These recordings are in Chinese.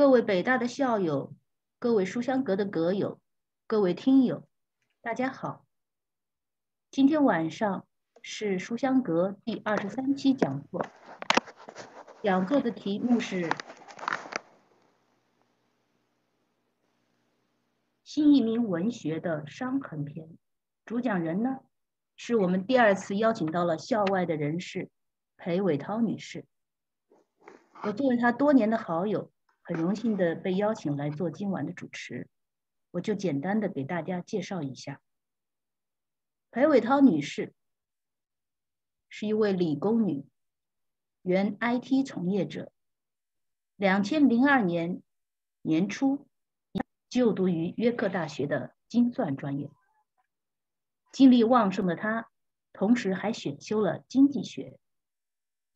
各位北大的校友，各位书香阁的阁友，各位听友，大家好。今天晚上是书香阁第二十三期讲座，讲座的题目是《新移民文学的伤痕篇》，主讲人呢是我们第二次邀请到了校外的人士裴伟涛女士。我作为她多年的好友。很荣幸的被邀请来做今晚的主持，我就简单的给大家介绍一下。裴伟涛女士是一位理工女，原 IT 从业者。两千零二年年初就读于约克大学的精算专业，精力旺盛的她，同时还选修了经济学，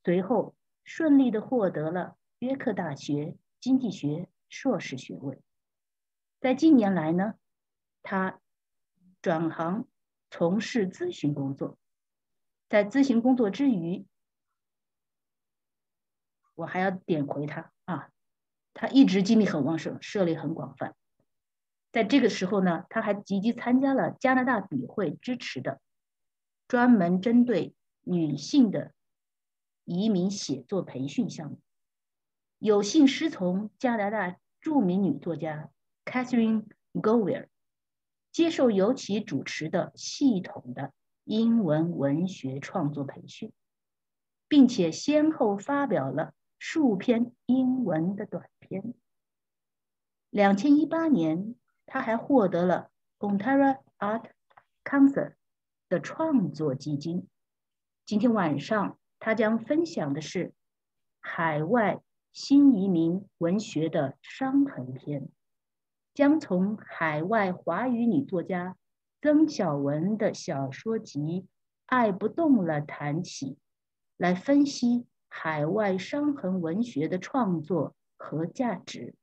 随后顺利的获得了约克大学。经济学硕士学位，在近年来呢，他转行从事咨询工作。在咨询工作之余，我还要点回他啊，他一直精力很旺盛，涉猎很广泛。在这个时候呢，他还积极参加了加拿大笔会支持的专门针对女性的移民写作培训项目。有幸师从加拿大著名女作家 Catherine Gower，接受由其主持的系统的英文文学创作培训，并且先后发表了数篇英文的短篇。两千一八年，他还获得了 Ontario Art Council 的创作基金。今天晚上，他将分享的是海外。新移民文学的伤痕篇，将从海外华语女作家曾小文的小说集《爱不动了》谈起，来分析海外伤痕文学的创作和价值。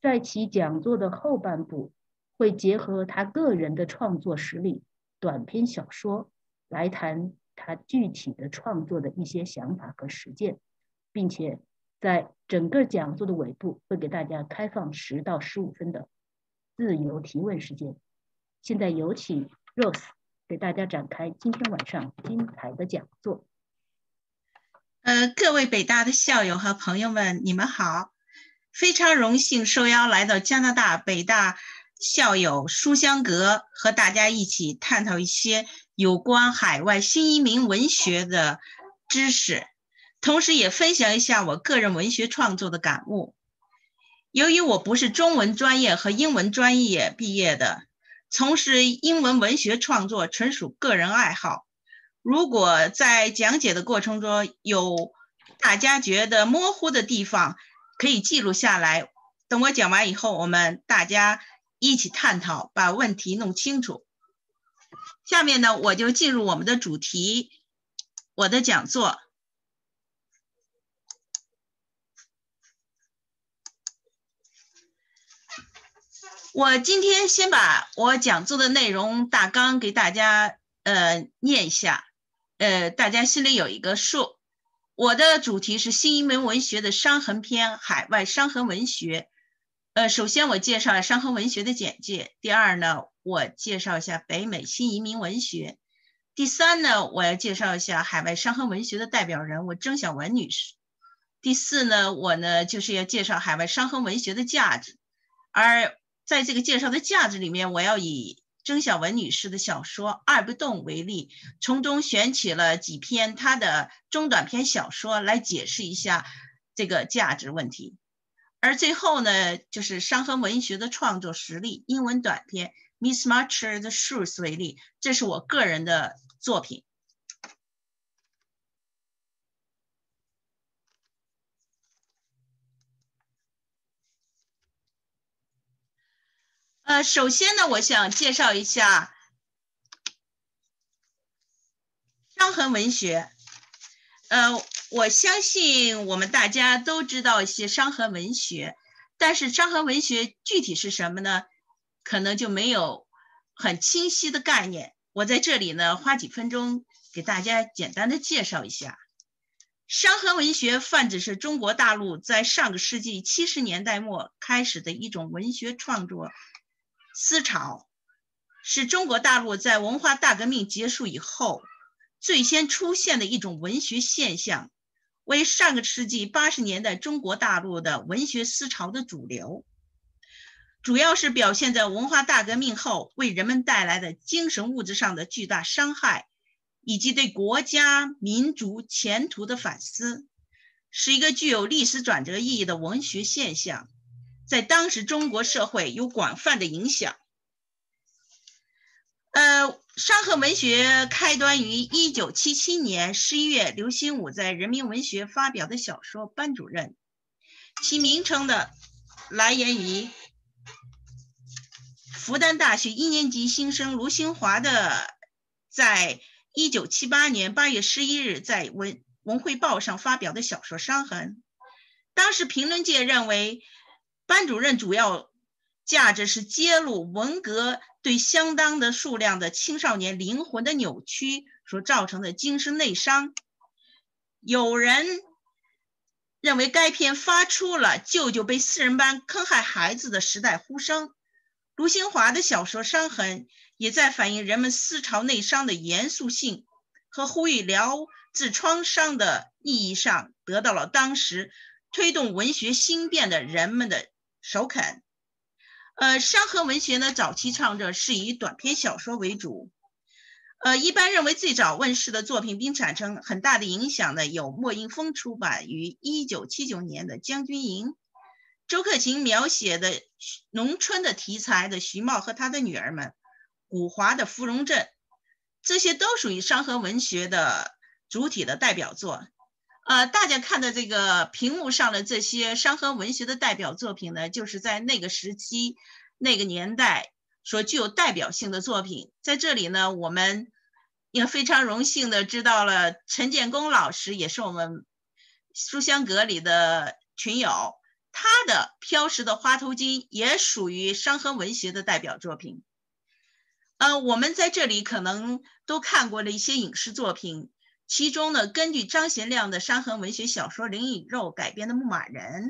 在其讲座的后半部，会结合他个人的创作实力，短篇小说来谈他具体的创作的一些想法和实践，并且。在整个讲座的尾部，会给大家开放十到十五分的自由提问时间。现在有请 Rose 给大家展开今天晚上精彩的讲座。呃，各位北大的校友和朋友们，你们好！非常荣幸受邀来到加拿大北大校友书香阁，和大家一起探讨一些有关海外新移民文学的知识。同时也分享一下我个人文学创作的感悟。由于我不是中文专业和英文专业毕业的，从事英文文学创作纯属个人爱好。如果在讲解的过程中有大家觉得模糊的地方，可以记录下来。等我讲完以后，我们大家一起探讨，把问题弄清楚。下面呢，我就进入我们的主题，我的讲座。我今天先把我讲座的内容大纲给大家呃念一下，呃，大家心里有一个数。我的主题是新移民文学的伤痕篇，海外伤痕文学。呃，首先我介绍伤痕文学的简介。第二呢，我介绍一下北美新移民文学。第三呢，我要介绍一下海外伤痕文学的代表人物曾小文女士。第四呢，我呢就是要介绍海外伤痕文学的价值，而。在这个介绍的价值里面，我要以曾小文女士的小说《二不动》为例，从中选取了几篇她的中短篇小说来解释一下这个价值问题。而最后呢，就是伤痕文学的创作实例，英文短篇《Miss Marcher's Shoes》为例，这是我个人的作品。呃，首先呢，我想介绍一下伤痕文学。呃，我相信我们大家都知道一些伤痕文学，但是伤痕文学具体是什么呢？可能就没有很清晰的概念。我在这里呢，花几分钟给大家简单的介绍一下。伤痕文学泛指是中国大陆在上个世纪七十年代末开始的一种文学创作思潮，是中国大陆在文化大革命结束以后最先出现的一种文学现象，为上个世纪八十年代中国大陆的文学思潮的主流，主要是表现在文化大革命后为人们带来的精神物质上的巨大伤害。以及对国家民族前途的反思，是一个具有历史转折意义的文学现象，在当时中国社会有广泛的影响。呃，伤痕文学开端于一九七七年十一月，刘心武在《人民文学》发表的小说《班主任》，其名称的来源于复旦大学一年级新生卢新华的在。一九七八年八月十一日，在《文文汇报》上发表的小说《伤痕》，当时评论界认为，班主任主要价值是揭露文革对相当的数量的青少年灵魂的扭曲所造成的精神内伤。有人认为该片发出了“舅舅被四人帮坑害孩子”的时代呼声。卢新华的小说《伤痕》。也在反映人们思潮内伤的严肃性和呼吁疗治创伤的意义上，得到了当时推动文学兴变的人们的首肯。呃，山河文学呢，早期创作是以短篇小说为主。呃，一般认为最早问世的作品并产生很大的影响的，有莫英峰出版于一九七九年的《将军营》，周克勤描写的农村的题材的《徐茂和他的女儿们》。古华的《芙蓉镇》，这些都属于山河文学的主体的代表作。呃，大家看的这个屏幕上的这些伤痕文学的代表作品呢，就是在那个时期、那个年代所具有代表性的作品。在这里呢，我们也非常荣幸的知道了陈建功老师，也是我们书香阁里的群友，他的《飘逝的花头巾》也属于伤痕文学的代表作品。呃，我们在这里可能都看过了一些影视作品，其中呢，根据张贤亮的伤痕文学小说《灵与肉》改编的《牧马人》，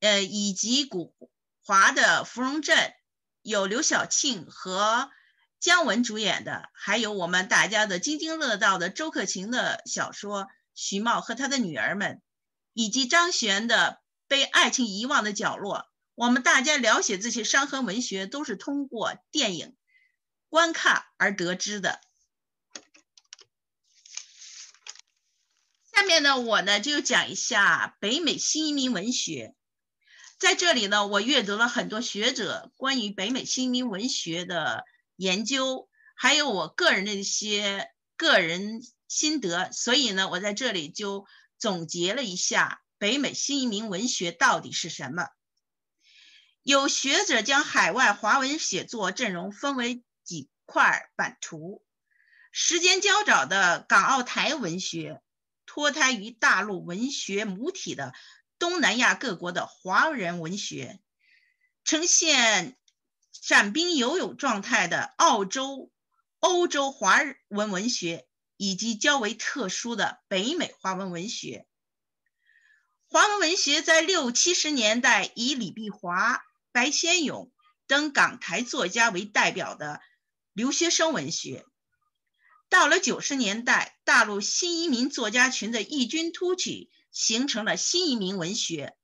呃，以及古华的《芙蓉镇》，有刘晓庆和姜文主演的，还有我们大家的津津乐道的周克勤的小说《徐茂和他的女儿们》，以及张悬的《被爱情遗忘的角落》。我们大家了解这些伤痕文学，都是通过电影。观看而得知的。下面呢，我呢就讲一下北美新移民文学。在这里呢，我阅读了很多学者关于北美新移民文学的研究，还有我个人的一些个人心得。所以呢，我在这里就总结了一下北美新移民文学到底是什么。有学者将海外华文写作阵容分为。几块版图，时间较早的港澳台文学，脱胎于大陆文学母体的东南亚各国的华人文学，呈现散兵游勇状态的澳洲、欧洲华文文学，以及较为特殊的北美华文文学。华文文学在六七十年代以李碧华、白先勇等港台作家为代表的。留学生文学到了九十年代，大陆新移民作家群的异军突起，形成了新移民文学。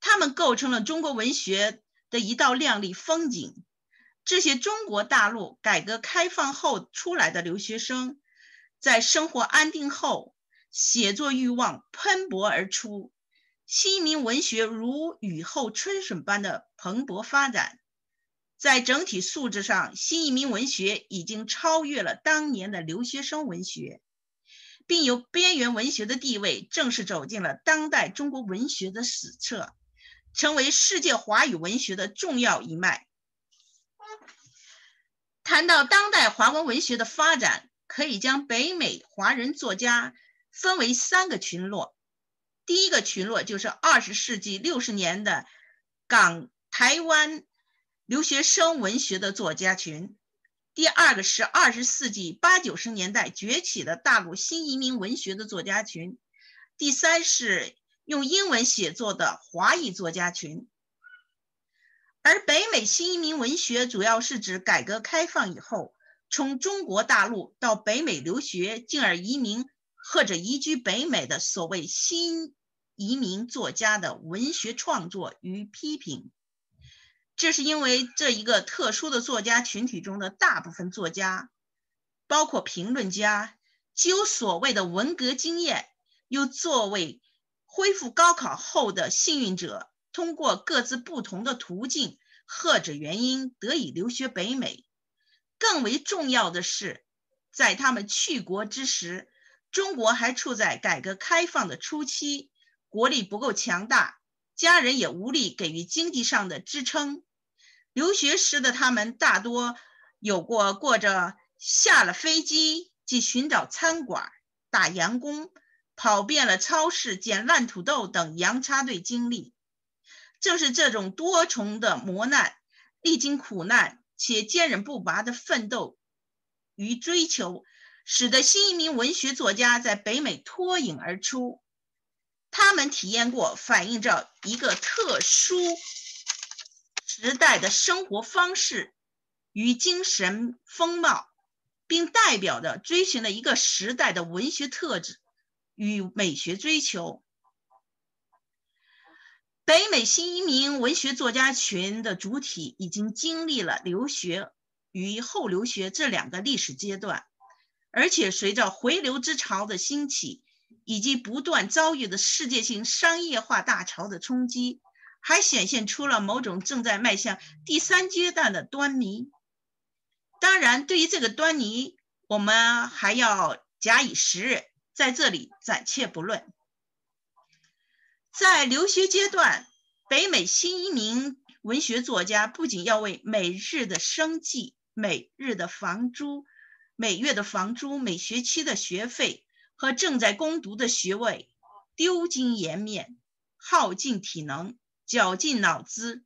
他们构成了中国文学的一道亮丽风景。这些中国大陆改革开放后出来的留学生，在生活安定后，写作欲望喷薄而出，新移民文学如雨后春笋般的蓬勃发展。在整体素质上，新移民文学已经超越了当年的留学生文学，并由边缘文学的地位正式走进了当代中国文学的史册，成为世界华语文学的重要一脉。谈到当代华文文学的发展，可以将北美华人作家分为三个群落。第一个群落就是二十世纪六十年的港台湾。留学生文学的作家群，第二个是二十世纪八九十年代崛起的大陆新移民文学的作家群，第三是用英文写作的华裔作家群。而北美新移民文学主要是指改革开放以后从中国大陆到北美留学，进而移民或者移居北美的所谓新移民作家的文学创作与批评。这是因为这一个特殊的作家群体中的大部分作家，包括评论家，既有所谓的文革经验，又作为恢复高考后的幸运者。通过各自不同的途径或者原因得以留学北美。更为重要的是，在他们去国之时，中国还处在改革开放的初期，国力不够强大，家人也无力给予经济上的支撑。留学时的他们大多有过过着下了飞机即寻找餐馆、打洋工、跑遍了超市捡烂土豆等洋插队经历。正是这种多重的磨难，历经苦难且坚韧不拔的奋斗与追求，使得新移民文学作家在北美脱颖而出。他们体验过反映着一个特殊时代的生活方式与精神风貌，并代表着追寻了一个时代的文学特质与美学追求。北美新移民文学作家群的主体已经经历了留学与后留学这两个历史阶段，而且随着回流之潮的兴起，以及不断遭遇的世界性商业化大潮的冲击，还显现出了某种正在迈向第三阶段的端倪。当然，对于这个端倪，我们还要假以时日，在这里暂且不论。在留学阶段，北美新移民文学作家不仅要为每日的生计、每日的房租、每月的房租、每学期的学费和正在攻读的学位丢尽颜面、耗尽体能、绞尽脑汁，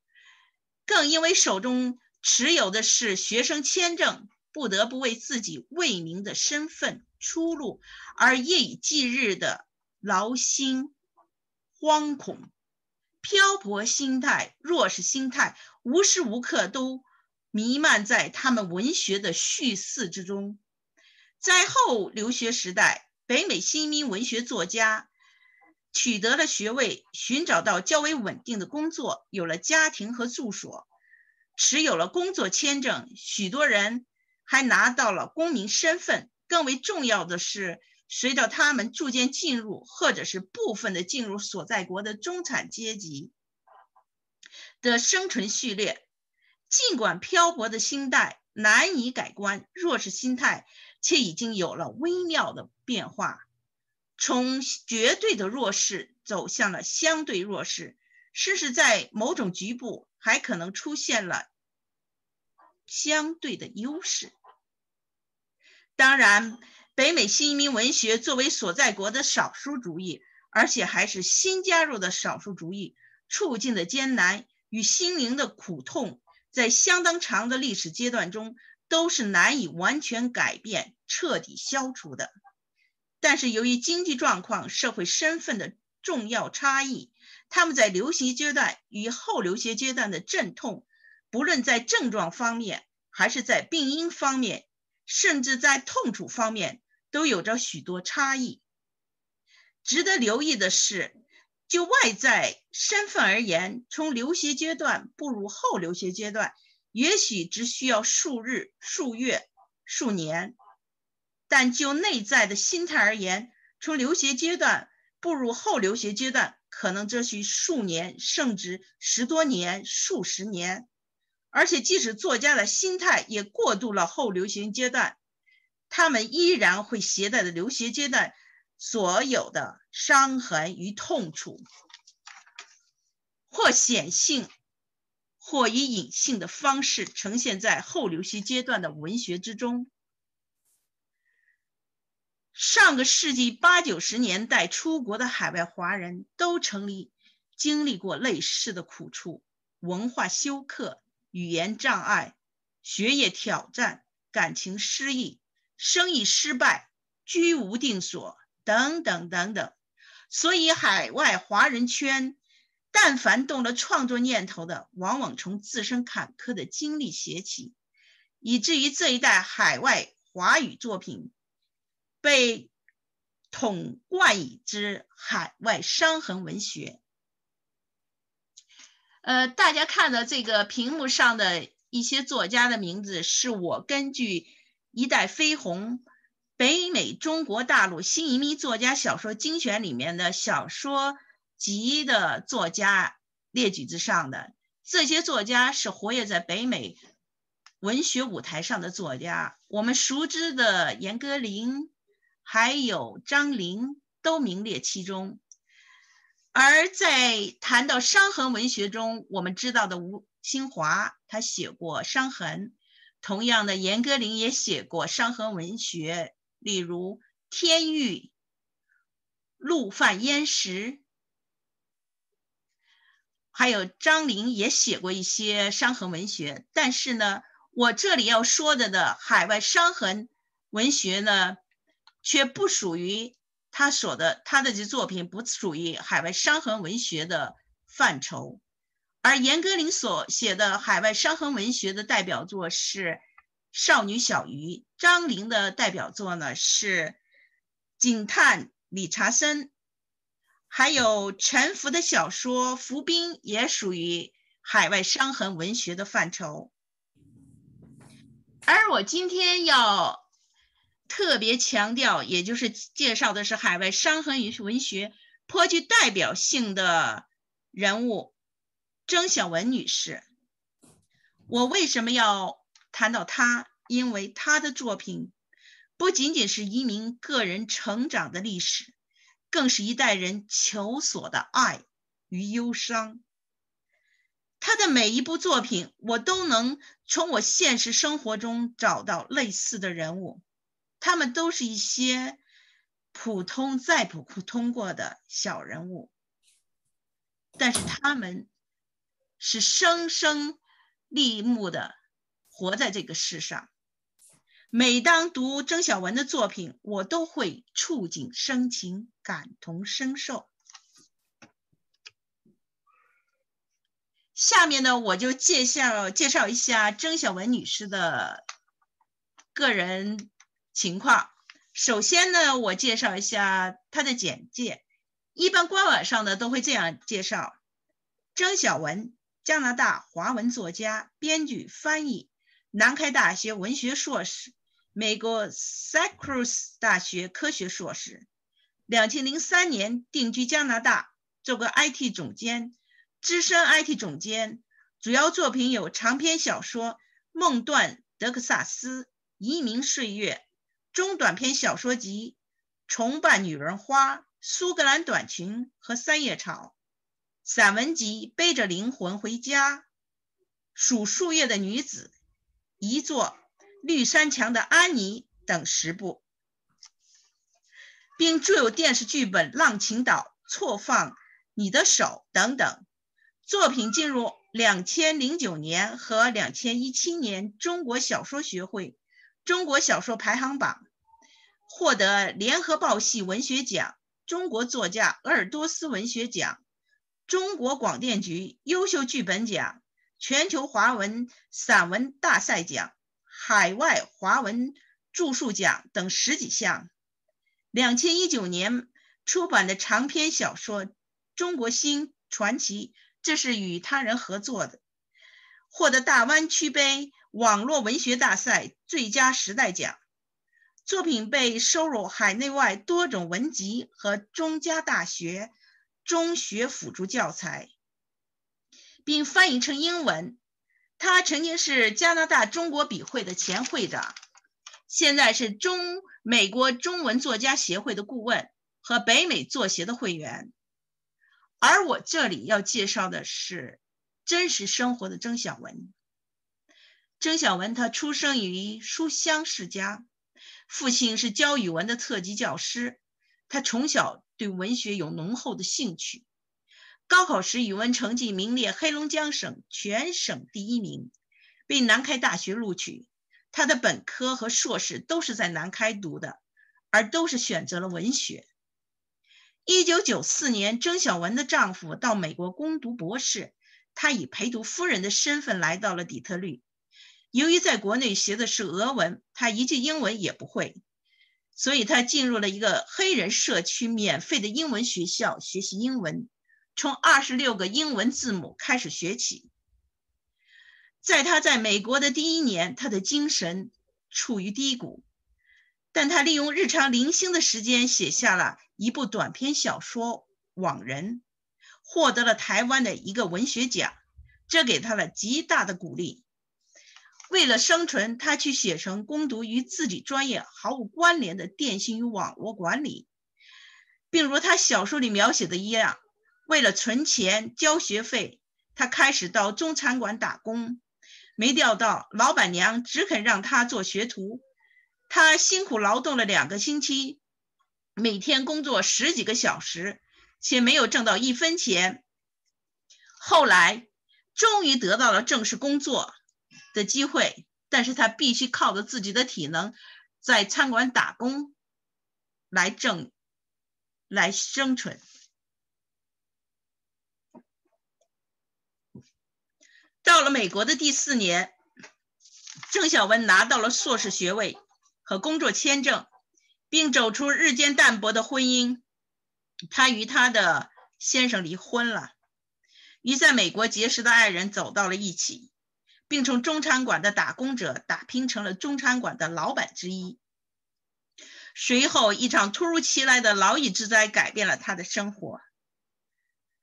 更因为手中持有的是学生签证，不得不为自己未明的身份出路而夜以继日的劳心。惶恐、漂泊心态、弱势心态，无时无刻都弥漫在他们文学的叙事之中。在后留学时代，北美新民文学作家取得了学位，寻找到较为稳定的工作，有了家庭和住所，持有了工作签证，许多人还拿到了公民身份。更为重要的是。随着他们逐渐进入，或者是部分的进入所在国的中产阶级的生存序列，尽管漂泊的心态难以改观，弱势心态却已经有了微妙的变化，从绝对的弱势走向了相对弱势，甚至在某种局部还可能出现了相对的优势。当然。北美新移民文学作为所在国的少数主义，而且还是新加入的少数主义，处境的艰难与心灵的苦痛，在相当长的历史阶段中都是难以完全改变、彻底消除的。但是，由于经济状况、社会身份的重要差异，他们在留学阶段与后留学阶段的阵痛，不论在症状方面，还是在病因方面，甚至在痛楚方面。都有着许多差异。值得留意的是，就外在身份而言，从留学阶段步入后留学阶段，也许只需要数日、数月、数年；但就内在的心态而言，从留学阶段步入后留学阶段，可能这需数年，甚至十多年、数十年。而且，即使作家的心态也过渡了后留学阶段。他们依然会携带着留学阶段所有的伤痕与痛楚，或显性，或以隐性的方式呈现在后留学阶段的文学之中。上个世纪八九十年代出国的海外华人都曾历经历过类似的苦处：文化休克、语言障碍、学业挑战、感情失意。生意失败，居无定所，等等等等。所以海外华人圈，但凡动了创作念头的，往往从自身坎坷的经历写起，以至于这一代海外华语作品被统冠以之海外伤痕文学。呃，大家看到这个屏幕上的一些作家的名字，是我根据《一代飞鸿：北美中国大陆新移民作家小说精选》里面的小说集的作家列举之上的。这些作家是活跃在北美文学舞台上的作家，我们熟知的严歌苓，还有张玲，都名列其中。而在谈到伤痕文学中，我们知道的吴新华，他写过伤痕；同样的，严歌苓也写过伤痕文学，例如《天域》《陆犯焉识》，还有张玲也写过一些伤痕文学。但是呢，我这里要说的的海外伤痕文学呢，却不属于。他所的他的这作品不属于海外伤痕文学的范畴，而严歌苓所写的海外伤痕文学的代表作是《少女小鱼》，张玲的代表作呢是《警探理查森》，还有陈福的小说《浮冰》也属于海外伤痕文学的范畴，而我今天要。特别强调，也就是介绍的是海外伤痕与文学颇具代表性的人物曾小文女士。我为什么要谈到她？因为她的作品不仅仅是移民个人成长的历史，更是一代人求索的爱与忧伤。她的每一部作品，我都能从我现实生活中找到类似的人物。他们都是一些普通再普通过的小人物，但是他们是生生立木的活在这个世上。每当读曾小文的作品，我都会触景生情，感同身受。下面呢，我就介绍介绍一下曾小文女士的个人。情况，首先呢，我介绍一下他的简介。一般官网上呢都会这样介绍：曾小文，加拿大华文作家、编剧、翻译，南开大学文学硕士，美国 Syracuse 大学科学硕士。两千零三年定居加拿大，做过 IT 总监、资深 IT 总监。主要作品有长篇小说《梦断德克萨斯》《移民岁月》。中短篇小说集《重瓣女人花》《苏格兰短裙》和《三叶草》，散文集《背着灵魂回家》《数树叶的女子》一座《绿山墙的安妮》等十部，并著有电视剧本《浪琴岛》《错放你的手》等等作品，进入两千零九年和两千一七年中国小说学会。中国小说排行榜获得联合报系文学奖、中国作家鄂尔多斯文学奖、中国广电局优秀剧本奖、全球华文散文大赛奖、海外华文著述奖等十几项。两千一九年出版的长篇小说《中国新传奇》，这是与他人合作的，获得大湾区杯。网络文学大赛最佳时代奖作品被收入海内外多种文集和中加大学中学辅助教材，并翻译成英文。他曾经是加拿大中国笔会的前会长，现在是中美国中文作家协会的顾问和北美作协的会员。而我这里要介绍的是真实生活的曾小文。曾小文，他出生于书香世家，父亲是教语文的特级教师。他从小对文学有浓厚的兴趣，高考时语文成绩名列黑龙江省全省第一名，被南开大学录取。他的本科和硕士都是在南开读的，而都是选择了文学。一九九四年，曾小文的丈夫到美国攻读博士，她以陪读夫人的身份来到了底特律。由于在国内学的是俄文，他一句英文也不会，所以他进入了一个黑人社区免费的英文学校学习英文，从二十六个英文字母开始学起。在他在美国的第一年，他的精神处于低谷，但他利用日常零星的时间写下了一部短篇小说《网人》，获得了台湾的一个文学奖，这给他了极大的鼓励。为了生存，他去写成攻读与自己专业毫无关联的电信与网络管理，并如他小说里描写的一样，为了存钱交学费，他开始到中餐馆打工。没料到老板娘只肯让他做学徒，他辛苦劳动了两个星期，每天工作十几个小时，且没有挣到一分钱。后来，终于得到了正式工作。的机会，但是他必须靠着自己的体能，在餐馆打工来挣，来生存。到了美国的第四年，郑小文拿到了硕士学位和工作签证，并走出日渐淡薄的婚姻。他与他的先生离婚了，与在美国结识的爱人走到了一起。并从中餐馆的打工者打拼成了中餐馆的老板之一。随后，一场突如其来的劳役之灾改变了他的生活。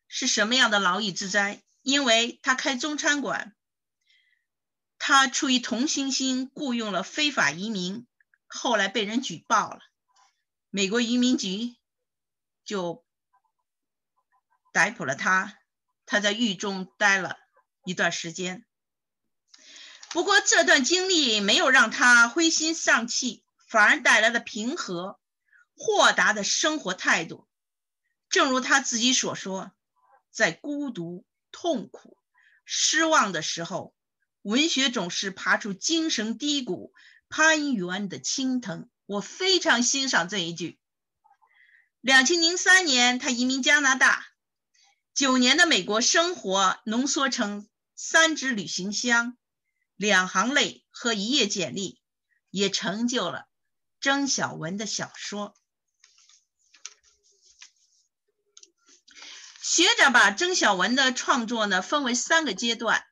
是什么样的劳役之灾？因为他开中餐馆，他出于同情心雇佣了非法移民，后来被人举报了，美国移民局就逮捕了他。他在狱中待了一段时间。不过，这段经历没有让他灰心丧气，反而带来了平和、豁达的生活态度。正如他自己所说，在孤独、痛苦、失望的时候，文学总是爬出精神低谷攀援的青藤。我非常欣赏这一句。两千零三年，他移民加拿大，九年的美国生活浓缩成三支旅行箱。两行泪和一页简历，也成就了曾小文的小说。学者把曾小文的创作呢分为三个阶段，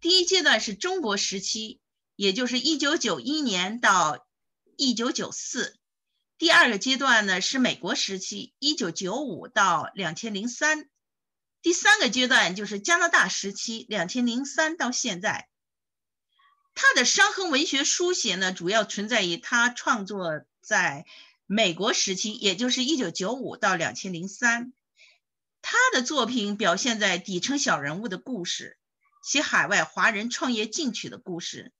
第一阶段是中国时期，也就是一九九一年到一九九四；第二个阶段呢是美国时期，一九九五到两千零三；第三个阶段就是加拿大时期，两千零三到现在。他的伤痕文学书写呢，主要存在于他创作在美国时期，也就是一九九五到两千零三。他的作品表现在底层小人物的故事，写海外华人创业进取的故事。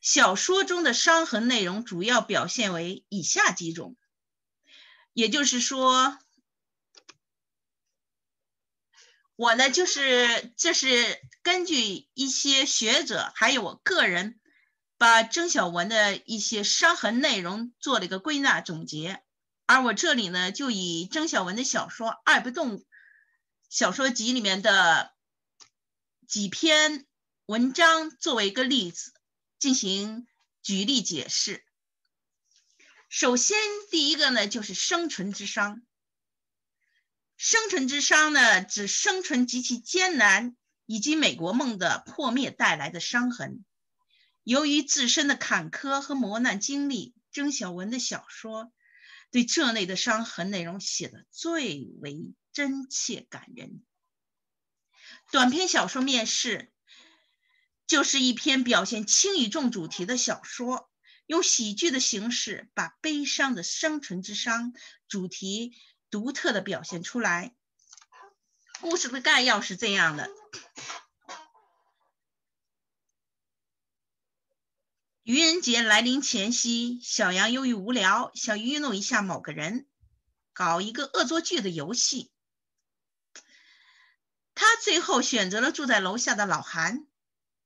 小说中的伤痕内容主要表现为以下几种，也就是说。我呢，就是这是根据一些学者还有我个人，把曾小文的一些伤痕内容做了一个归纳总结，而我这里呢，就以曾小文的小说《爱不动》小说集里面的几篇文章作为一个例子进行举例解释。首先，第一个呢，就是生存之伤。生存之伤呢，指生存极其艰难，以及美国梦的破灭带来的伤痕。由于自身的坎坷和磨难经历，曾小文的小说对这类的伤痕内容写得最为真切感人。短篇小说《面试》就是一篇表现轻与重主题的小说，用喜剧的形式把悲伤的生存之伤主题。独特的表现出来。故事的概要是这样的：愚人节来临前夕，小羊由于无聊，想愚弄一下某个人，搞一个恶作剧的游戏。他最后选择了住在楼下的老韩，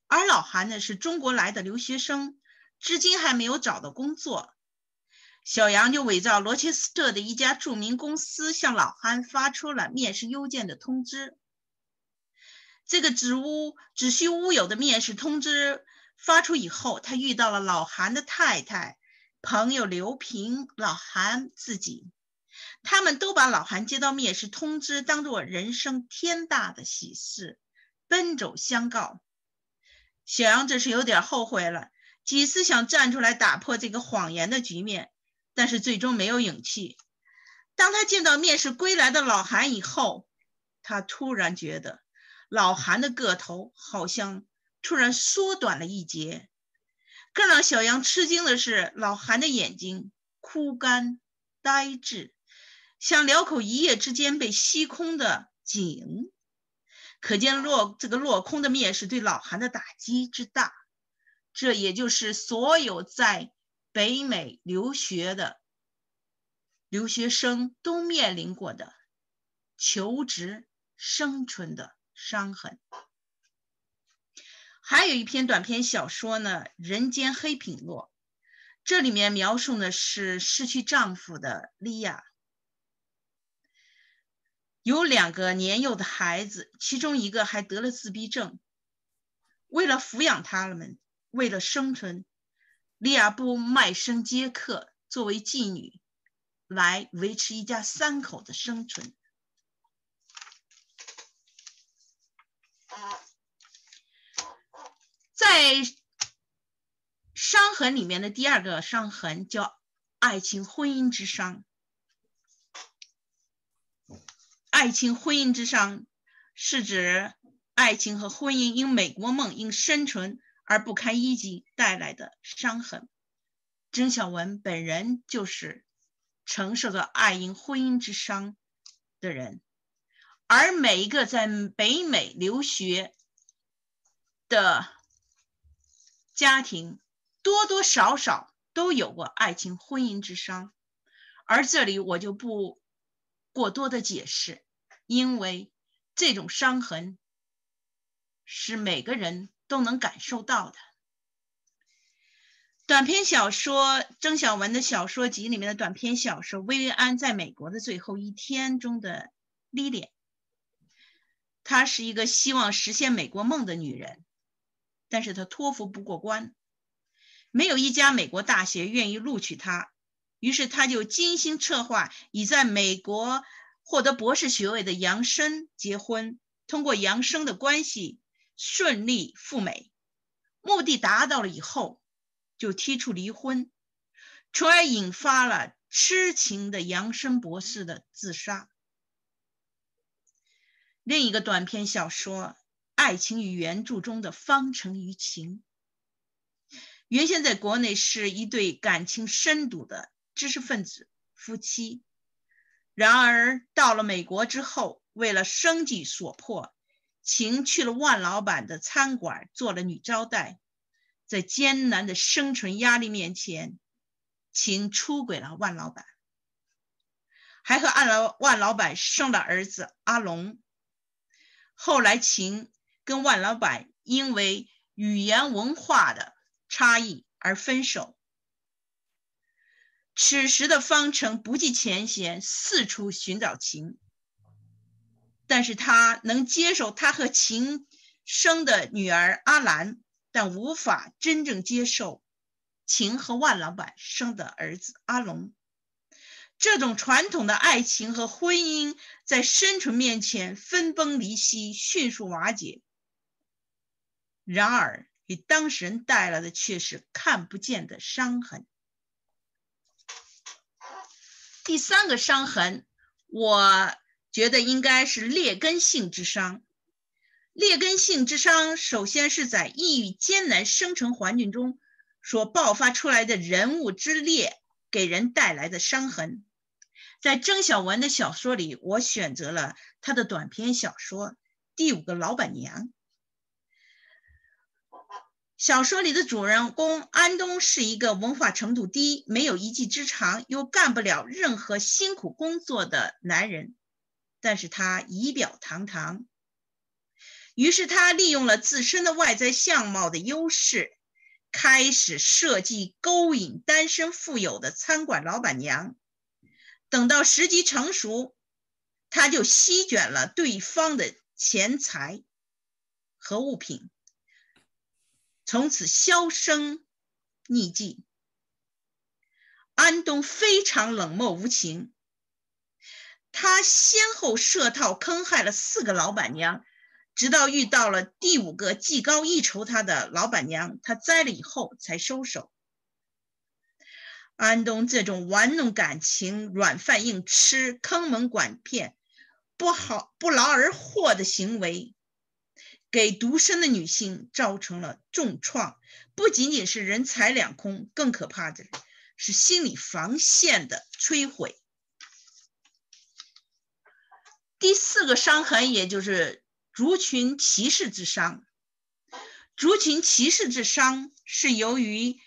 而老韩呢是中国来的留学生，至今还没有找到工作。小杨就伪造罗切斯特的一家著名公司向老韩发出了面试邮件的通知。这个只乌只需乌有的面试通知发出以后，他遇到了老韩的太太、朋友刘平、老韩自己，他们都把老韩接到面试通知当做人生天大的喜事，奔走相告。小杨这是有点后悔了，几次想站出来打破这个谎言的局面。但是最终没有勇气。当他见到面试归来的老韩以后，他突然觉得老韩的个头好像突然缩短了一截。更让小杨吃惊的是，老韩的眼睛枯干呆滞，像辽口一夜之间被吸空的井。可见落这个落空的面试对老韩的打击之大。这也就是所有在。北美留学的留学生都面临过的求职生存的伤痕。还有一篇短篇小说呢，《人间黑品落》，这里面描述的是失去丈夫的莉亚，有两个年幼的孩子，其中一个还得了自闭症。为了抚养他们，为了生存。利亚布卖身接客，作为妓女来维持一家三口的生存。在伤痕里面的第二个伤痕叫爱情婚姻之伤。爱情婚姻之伤是指爱情和婚姻因美国梦因生存。而不堪一击带来的伤痕，曾小文本人就是承受着爱因婚姻之伤的人，而每一个在北美留学的家庭，多多少少都有过爱情婚姻之伤，而这里我就不过多的解释，因为这种伤痕是每个人。都能感受到的。短篇小说曾小文的小说集里面的短篇小说《薇薇安在美国的最后一天》中的莉莲，她是一个希望实现美国梦的女人，但是她托福不过关，没有一家美国大学愿意录取她，于是她就精心策划以在美国获得博士学位的杨生结婚，通过杨生的关系。顺利赴美，目的达到了以后，就提出离婚，从而引发了痴情的杨生博士的自杀。另一个短篇小说《爱情与原著》中的方程与情，原先在国内是一对感情深笃的知识分子夫妻，然而到了美国之后，为了生计所迫。晴去了万老板的餐馆做了女招待，在艰难的生存压力面前，晴出轨了万老板，还和万老万老板生了儿子阿龙。后来晴跟万老板因为语言文化的差异而分手。此时的方程不计前嫌，四处寻找晴。但是他能接受他和秦生的女儿阿兰，但无法真正接受秦和万老板生的儿子阿龙。这种传统的爱情和婚姻在生存面前分崩离析，迅速瓦解。然而，给当事人带来的却是看不见的伤痕。第三个伤痕，我。觉得应该是劣根性之伤。劣根性之伤，首先是在抑郁艰难生存环境中所爆发出来的人物之劣，给人带来的伤痕。在曾小文的小说里，我选择了他的短篇小说《第五个老板娘》。小说里的主人公安东是一个文化程度低、没有一技之长，又干不了任何辛苦工作的男人。但是他仪表堂堂，于是他利用了自身的外在相貌的优势，开始设计勾引单身富有的餐馆老板娘。等到时机成熟，他就席卷了对方的钱财和物品，从此销声匿迹。安东非常冷漠无情，他先后设套坑害了四个老板娘，直到遇到了第五个技高一筹他的老板娘，他栽了以后才收手。安东这种玩弄感情、软饭硬吃、坑蒙拐骗、不好不劳而获的行为，给独身的女性造成了重创，不仅仅是人财两空，更可怕的。是心理防线的摧毁。第四个伤痕，也就是族群歧视之伤。族群歧视之伤是由于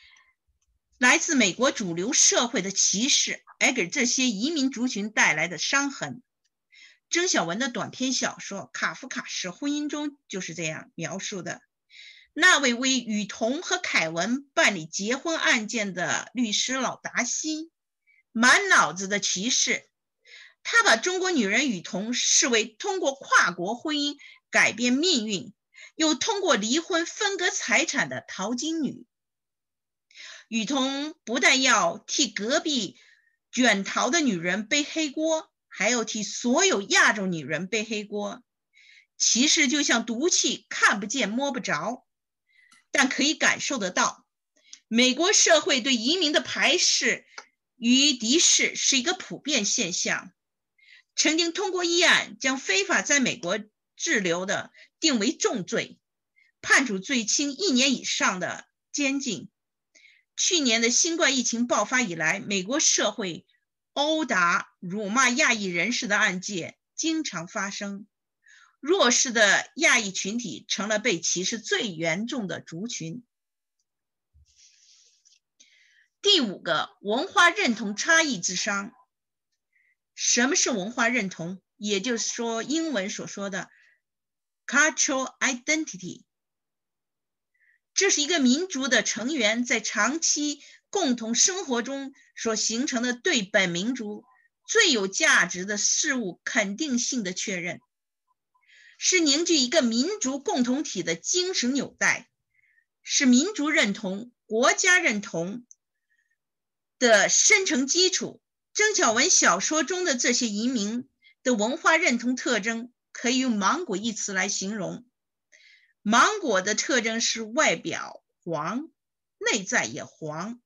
来自美国主流社会的歧视而给这些移民族群带来的伤痕。曾小文的短篇小说《卡夫卡式婚姻》中就是这样描述的。那位为雨桐和凯文办理结婚案件的律师老达西，满脑子的歧视。他把中国女人雨桐视为通过跨国婚姻改变命运，又通过离婚分割财产的淘金女。雨桐不但要替隔壁卷逃的女人背黑锅，还要替所有亚洲女人背黑锅。歧视就像毒气，看不见摸不着。但可以感受得到，美国社会对移民的排斥与敌视是一个普遍现象。曾经通过议案将非法在美国滞留的定为重罪，判处最轻一年以上的监禁。去年的新冠疫情爆发以来，美国社会殴打、辱骂亚裔人士的案件经常发生。弱势的亚裔群体成了被歧视最严重的族群。第五个，文化认同差异之伤。什么是文化认同？也就是说，英文所说的 cultural identity。这是一个民族的成员在长期共同生活中所形成的对本民族最有价值的事物肯定性的确认。是凝聚一个民族共同体的精神纽带，是民族认同、国家认同的深层基础。郑晓文小说中的这些移民的文化认同特征，可以用“芒果”一词来形容。芒果的特征是外表黄，内在也黄。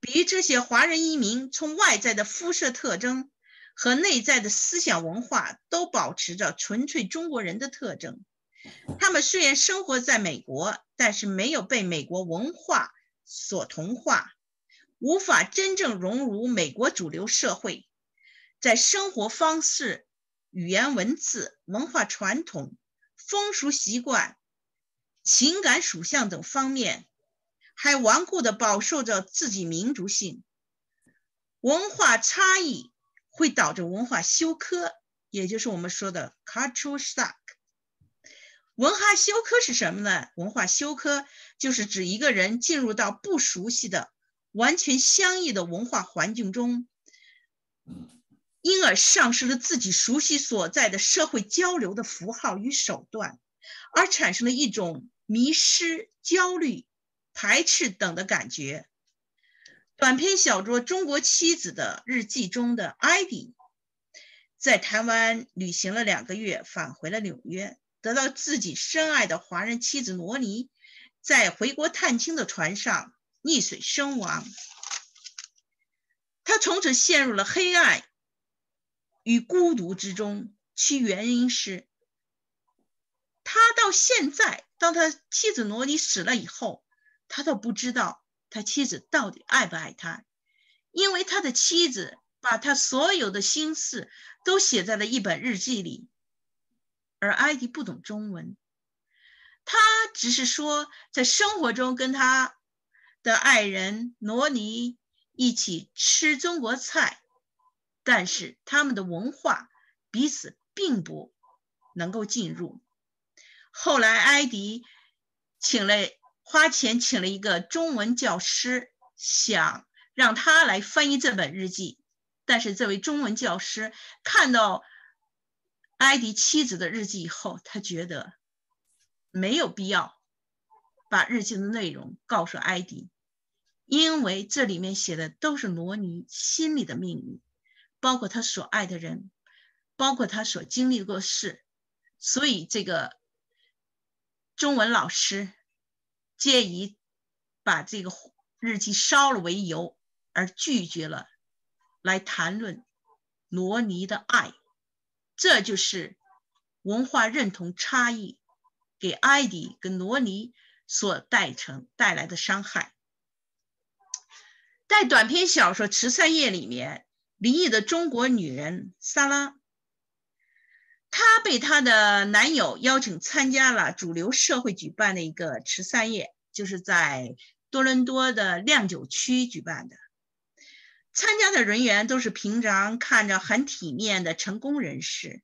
比如这些华人移民，从外在的肤色特征。和内在的思想文化都保持着纯粹中国人的特征。他们虽然生活在美国，但是没有被美国文化所同化，无法真正融入美国主流社会。在生活方式、语言文字、文化传统、风俗习惯、情感属相等方面，还顽固地保守着自己民族性。文化差异。会导致文化休克，也就是我们说的 cultural shock。文化休克是什么呢？文化休克就是指一个人进入到不熟悉的、完全相异的文化环境中，因而丧失了自己熟悉所在的社会交流的符号与手段，而产生了一种迷失、焦虑、排斥等的感觉。短篇小说《中国妻子的日记》中的艾迪，在台湾旅行了两个月，返回了纽约，得到自己深爱的华人妻子罗尼，在回国探亲的船上溺水身亡。他从此陷入了黑暗与孤独之中。其原因是，他到现在，当他妻子罗尼死了以后，他都不知道。他妻子到底爱不爱他？因为他的妻子把他所有的心事都写在了一本日记里，而艾迪不懂中文，他只是说在生活中跟他的爱人罗尼一起吃中国菜，但是他们的文化彼此并不能够进入。后来，艾迪请了花钱请了一个中文教师，想让他来翻译这本日记。但是这位中文教师看到埃迪妻子的日记以后，他觉得没有必要把日记的内容告诉埃迪，因为这里面写的都是罗尼心里的命运，包括他所爱的人，包括他所经历过事，所以这个中文老师介以把这个日记烧了为由而拒绝了。来谈论罗尼的爱，这就是文化认同差异给艾迪跟罗尼所带成带来的伤害。在短篇小说《十三夜》里面，离异的中国女人萨拉，她被她的男友邀请参加了主流社会举办的一个十三夜，就是在多伦多的酿酒区举办的。参加的人员都是平常看着很体面的成功人士，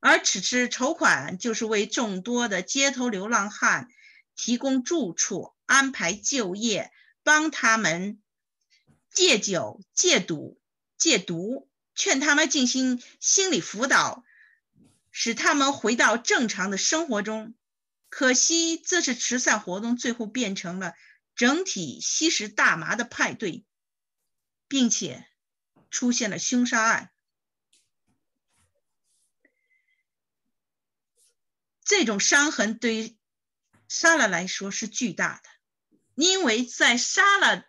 而此次筹款就是为众多的街头流浪汉提供住处、安排就业、帮他们戒酒、戒赌、戒毒，劝他们进行心理辅导，使他们回到正常的生活中。可惜，这次慈善活动最后变成了整体吸食大麻的派对。并且出现了凶杀案，这种伤痕对于莎拉来说是巨大的，因为在莎拉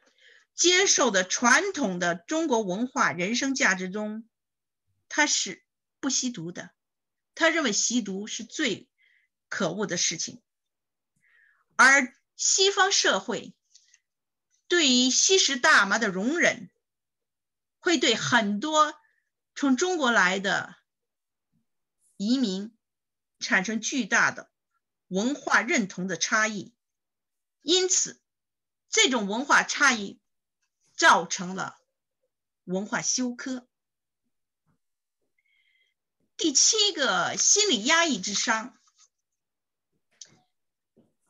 接受的传统的中国文化人生价值中，他是不吸毒的，他认为吸毒是最可恶的事情，而西方社会对于吸食大麻的容忍。会对很多从中国来的移民产生巨大的文化认同的差异，因此，这种文化差异造成了文化休克。第七个心理压抑之伤，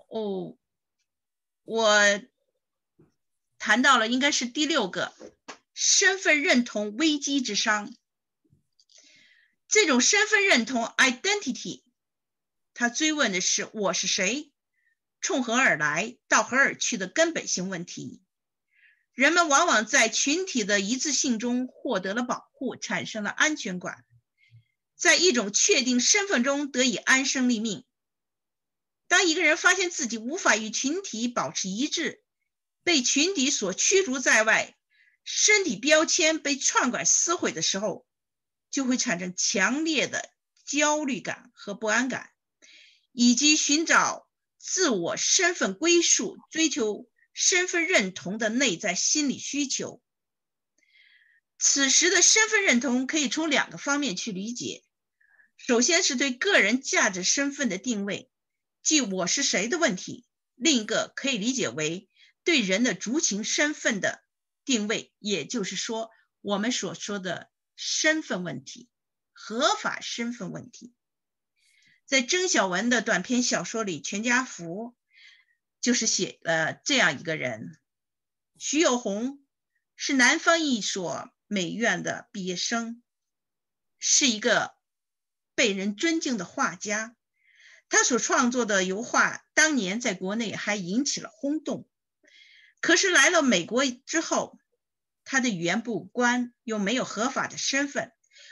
哦，我谈到了，应该是第六个。身份认同危机之伤，这种身份认同 （identity），他追问的是我是谁，从何而来，到何而去的根本性问题。人们往往在群体的一致性中获得了保护，产生了安全感，在一种确定身份中得以安身立命。当一个人发现自己无法与群体保持一致，被群体所驱逐在外，身体标签被篡改撕毁的时候，就会产生强烈的焦虑感和不安感，以及寻找自我身份归属、追求身份认同的内在心理需求。此时的身份认同可以从两个方面去理解：首先是对个人价值身份的定位，即我是谁的问题；另一个可以理解为对人的族群身份的。定位，也就是说，我们所说的身份问题，合法身份问题，在曾小文的短篇小说里，《全家福》就是写了这样一个人：徐有红是南方一所美院的毕业生，是一个被人尊敬的画家，他所创作的油画当年在国内还引起了轰动。可是来了美国之后，他的语言不关，又没有合法的身份，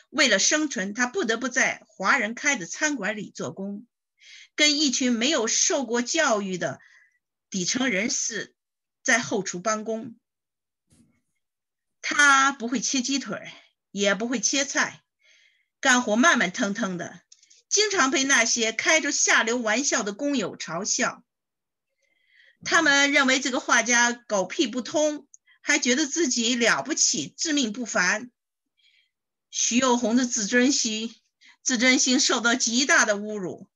为了生存，他不得不在华人开的餐馆里做工，跟一群没有受过教育的底层人士在后厨帮工。他不会切鸡腿，也不会切菜，干活慢慢腾腾的，经常被那些开着下流玩笑的工友嘲笑。他们认为这个画家狗屁不通，还觉得自己了不起、自命不凡。徐有红的自尊心，自尊心受到极大的侮辱，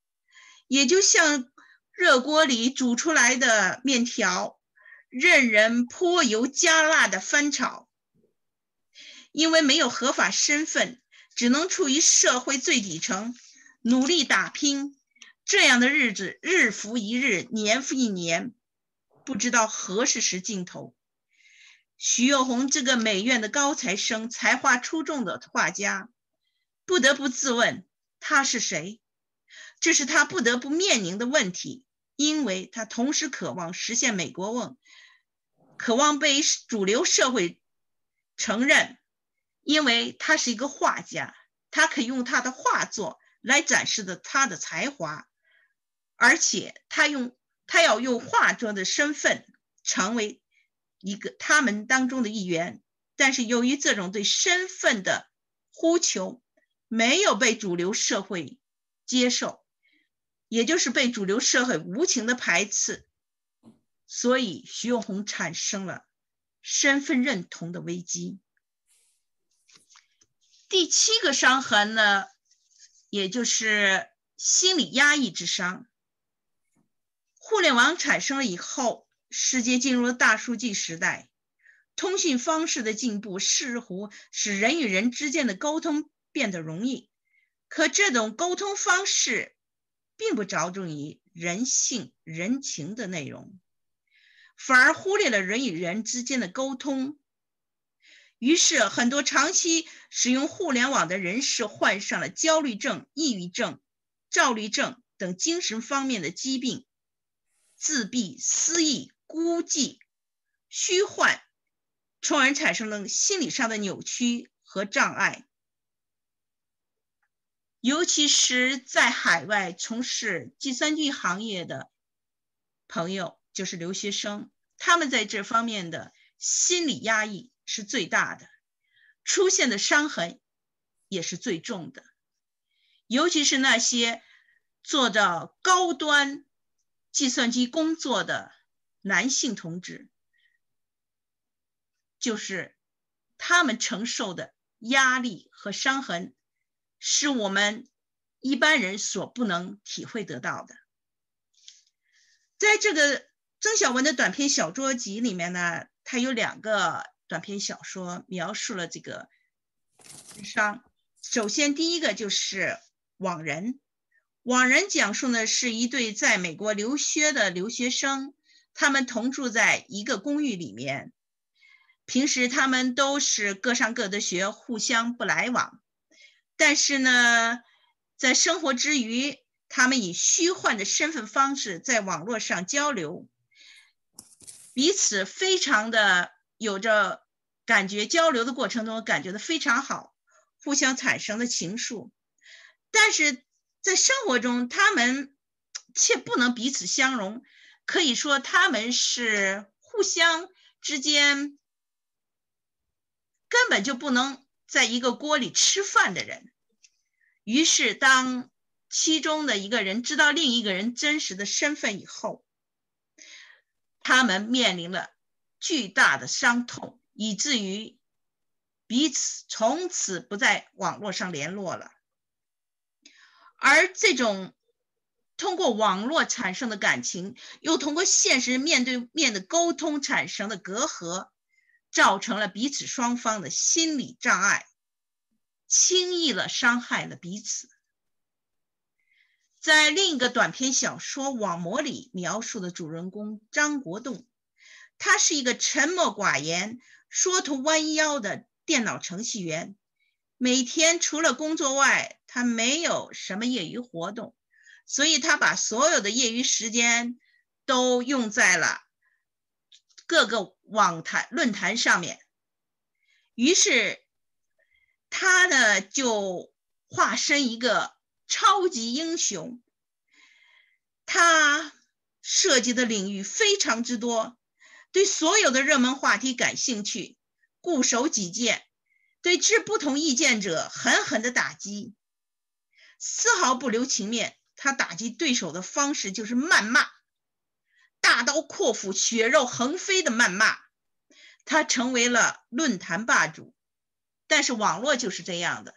也就像热锅里煮出来的面条，任人泼油加辣的翻炒。因为没有合法身份，只能处于社会最底层，努力打拼。这样的日子日复一日，年复一年。不知道何时是尽头。徐有红这个美院的高材生、才华出众的画家，不得不自问他是谁？这是他不得不面临的问题，因为他同时渴望实现美国梦，渴望被主流社会承认，因为他是一个画家，他可以用他的画作来展示的他的才华，而且他用他要用画作的身份成为。一个他们当中的一员，但是由于这种对身份的呼求没有被主流社会接受，也就是被主流社会无情的排斥，所以徐永红产生了身份认同的危机。第七个伤痕呢，也就是心理压抑之伤。互联网产生了以后。世界进入了大数据时代，通讯方式的进步似乎使人与人之间的沟通变得容易。可这种沟通方式并不着重于人性、人情的内容，反而忽略了人与人之间的沟通。于是，很多长期使用互联网的人士患上了焦虑症、抑郁症、躁虑症等精神方面的疾病，自闭、失忆。孤寂、虚幻，从而产生了心理上的扭曲和障碍。尤其是在海外从事计算机行业的朋友，就是留学生，他们在这方面的心理压抑是最大的，出现的伤痕也是最重的。尤其是那些做着高端计算机工作的。男性同志，就是他们承受的压力和伤痕，是我们一般人所不能体会得到的。在这个曾小文的短篇小说集里面呢，他有两个短篇小说描述了这个伤。首先，第一个就是《网人》，《网人》讲述的是一对在美国留学的留学生。他们同住在一个公寓里面，平时他们都是各上各的学，互相不来往。但是呢，在生活之余，他们以虚幻的身份方式在网络上交流，彼此非常的有着感觉，交流的过程中感觉的非常好，互相产生的情愫。但是在生活中，他们却不能彼此相容。可以说他们是互相之间根本就不能在一个锅里吃饭的人。于是，当其中的一个人知道另一个人真实的身份以后，他们面临了巨大的伤痛，以至于彼此从此不在网络上联络了。而这种。通过网络产生的感情，又通过现实面对面的沟通产生的隔阂，造成了彼此双方的心理障碍，轻易了伤害了彼此。在另一个短篇小说《网魔》里描述的主人公张国栋，他是一个沉默寡言、缩头弯腰的电脑程序员，每天除了工作外，他没有什么业余活动。所以他把所有的业余时间都用在了各个网坛论坛上面，于是他呢就化身一个超级英雄。他涉及的领域非常之多，对所有的热门话题感兴趣，固守己见，对持不同意见者狠狠的打击，丝毫不留情面。他打击对手的方式就是谩骂，大刀阔斧、血肉横飞的谩骂。他成为了论坛霸主，但是网络就是这样的，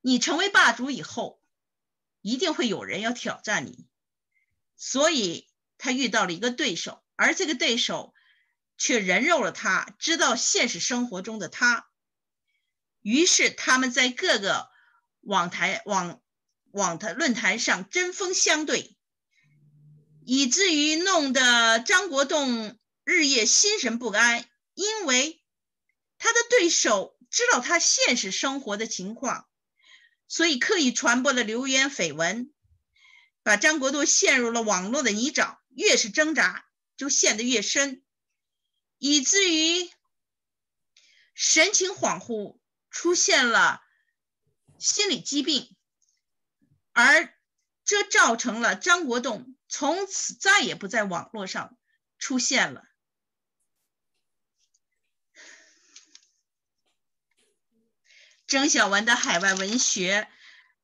你成为霸主以后，一定会有人要挑战你。所以他遇到了一个对手，而这个对手却人肉了他，知道现实生活中的他。于是他们在各个网台网。网坛论坛上针锋相对，以至于弄得张国栋日夜心神不安，因为他的对手知道他现实生活的情况，所以刻意传播了流言绯闻，把张国栋陷入了网络的泥沼，越是挣扎就陷得越深，以至于神情恍惚，出现了心理疾病，而这造成了张国栋。从此再也不在网络上出现了。曾小文的海外文学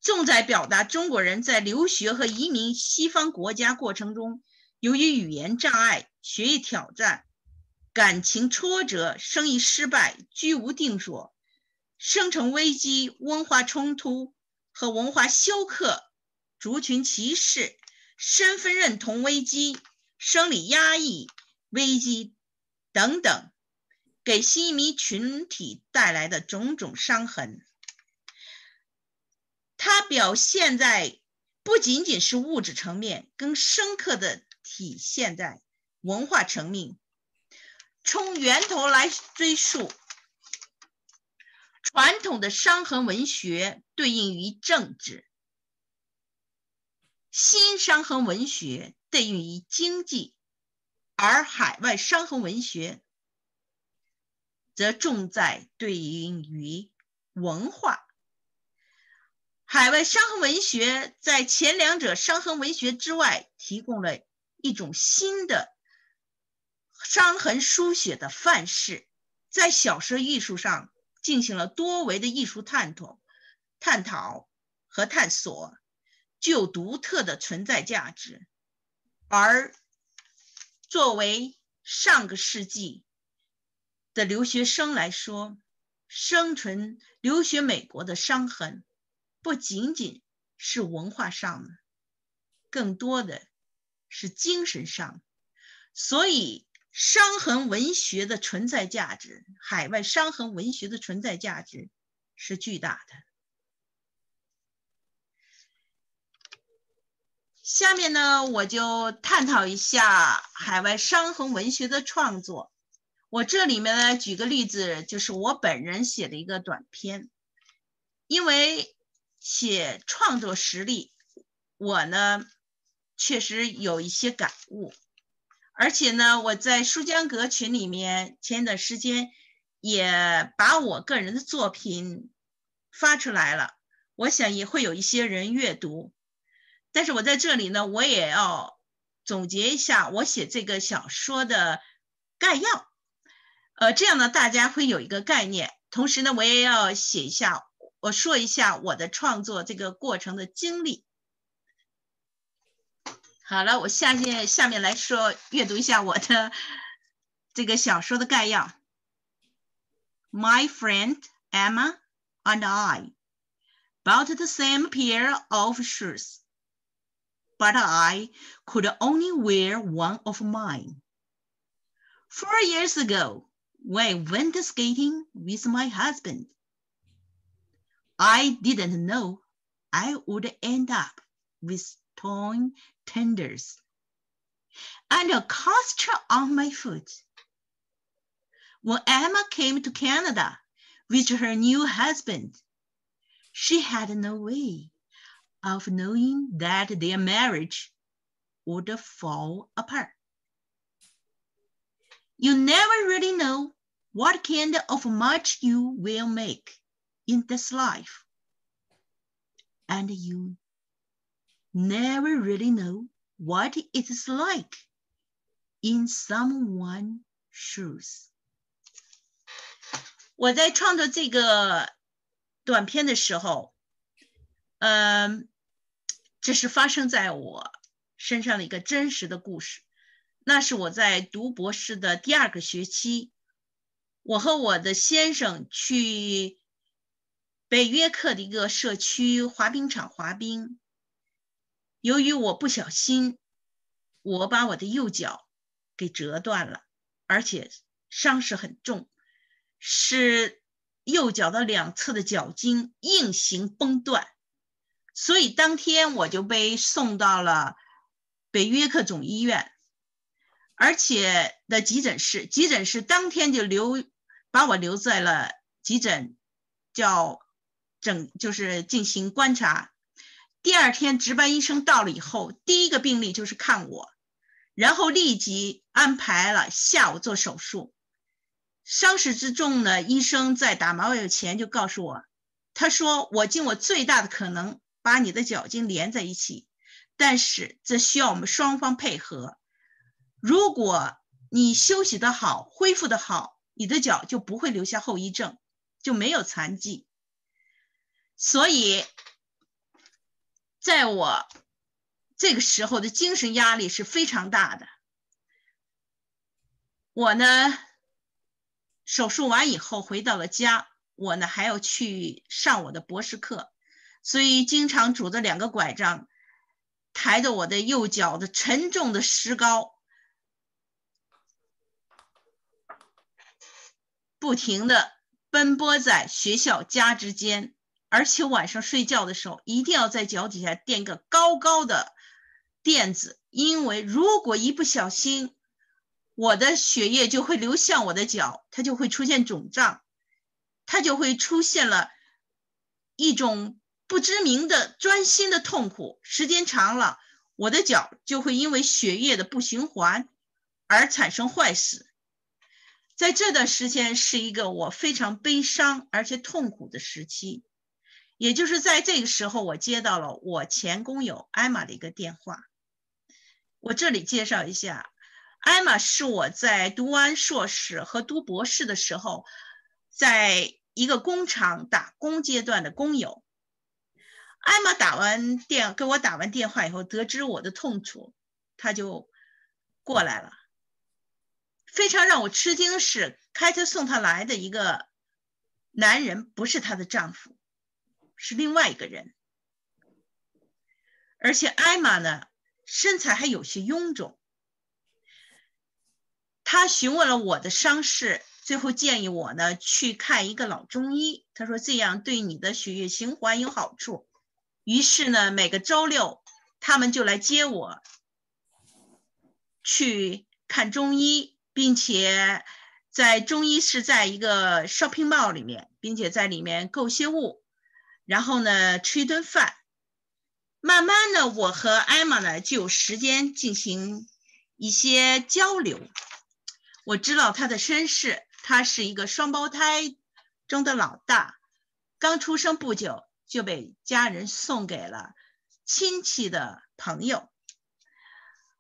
重在表达中国人在留学和移民西方国家过程中，由于语言障碍、学业挑战、感情挫折、生意失败、居无定所、生存危机、文化冲突和文化休克、族群歧视。身份认同危机、生理压抑危机等等，给新移民群体带来的种种伤痕，它表现在不仅仅是物质层面，更深刻的体现在文化层面。从源头来追溯，传统的伤痕文学对应于政治。新伤痕文学对应于经济，而海外伤痕文学则重在对应于文化。海外伤痕文学在前两者伤痕文学之外，提供了一种新的伤痕书写的范式，在小说艺术上进行了多维的艺术探讨、探讨和探索。具有独特的存在价值，而作为上个世纪的留学生来说，生存留学美国的伤痕不仅仅是文化上的，更多的是精神上。所以，伤痕文学的存在价值，海外伤痕文学的存在价值是巨大的。下面呢，我就探讨一下海外伤痕文学的创作。我这里面呢，举个例子，就是我本人写的一个短篇。因为写创作实力，我呢确实有一些感悟，而且呢，我在书江阁群里面前一段时间也把我个人的作品发出来了，我想也会有一些人阅读。但是我在这里呢，我也要总结一下我写这个小说的概要，呃，这样呢大家会有一个概念。同时呢，我也要写一下，我说一下我的创作这个过程的经历。好了，我下面下面来说阅读一下我的这个小说的概要。My friend Emma and I bought the same pair of shoes. But I could only wear one of mine. Four years ago, when I went skating with my husband, I didn't know I would end up with torn tenders and a castor on my foot. When Emma came to Canada with her new husband, she had no way of knowing that their marriage would fall apart. You never really know what kind of match you will make in this life. And you never really know what it is like in someone's shoes. 我在创作这个短片的时候，嗯， 这是发生在我身上的一个真实的故事。那是我在读博士的第二个学期，我和我的先生去北约克的一个社区滑冰场滑冰。由于我不小心，我把我的右脚给折断了，而且伤势很重，是右脚的两侧的脚筋硬行崩断。所以当天我就被送到了北约克总医院，而且的急诊室，急诊室当天就留把我留在了急诊，叫整就是进行观察。第二天值班医生到了以后，第一个病例就是看我，然后立即安排了下午做手术。伤势之重呢，医生在打麻药前就告诉我，他说我尽我最大的可能把你的脚筋连在一起。但是这需要我们双方配合。如果你休息的好，恢复的好，你的脚就不会留下后遗症，就没有残疾。所以，在我这个时候的精神压力是非常大的。我呢，手术完以后回到了家，我呢还要去上我的博士课，所以经常拄着两个拐杖。抬着我的右脚的沉重的石膏，不停的奔波在学校家之间，而且晚上睡觉的时候一定要在脚底下垫个高高的垫子，因为如果一不小心，我的血液就会流向我的脚，它就会出现肿胀，它就会出现了一种。不知名的专心的痛苦，时间长了，我的脚就会因为血液的不循环而产生坏死。在这段时间是一个我非常悲伤而且痛苦的时期。也就是在这个时候，我接到了我前工友艾玛的一个电话。我这里介绍一下，艾玛是我在读完硕士和读博士的时候，在一个工厂打工阶段的工友。艾玛打完电给我打完电话以后，得知我的痛楚，他就过来了。非常让我吃惊是，开车送她来的一个男人不是她的丈夫，是另外一个人。而且艾玛呢，身材还有些臃肿。他询问了我的伤势，最后建议我呢去看一个老中医。他说这样对你的血液循环有好处。于是呢，每个周六，他们就来接我去看中医，并且在中医是在一个 shopping mall 里面，并且在里面购些物，然后呢吃一顿饭。慢慢的，我和艾玛呢就有时间进行一些交流。我知道她的身世，她是一个双胞胎中的老大，刚出生不久。就被家人送给了亲戚的朋友，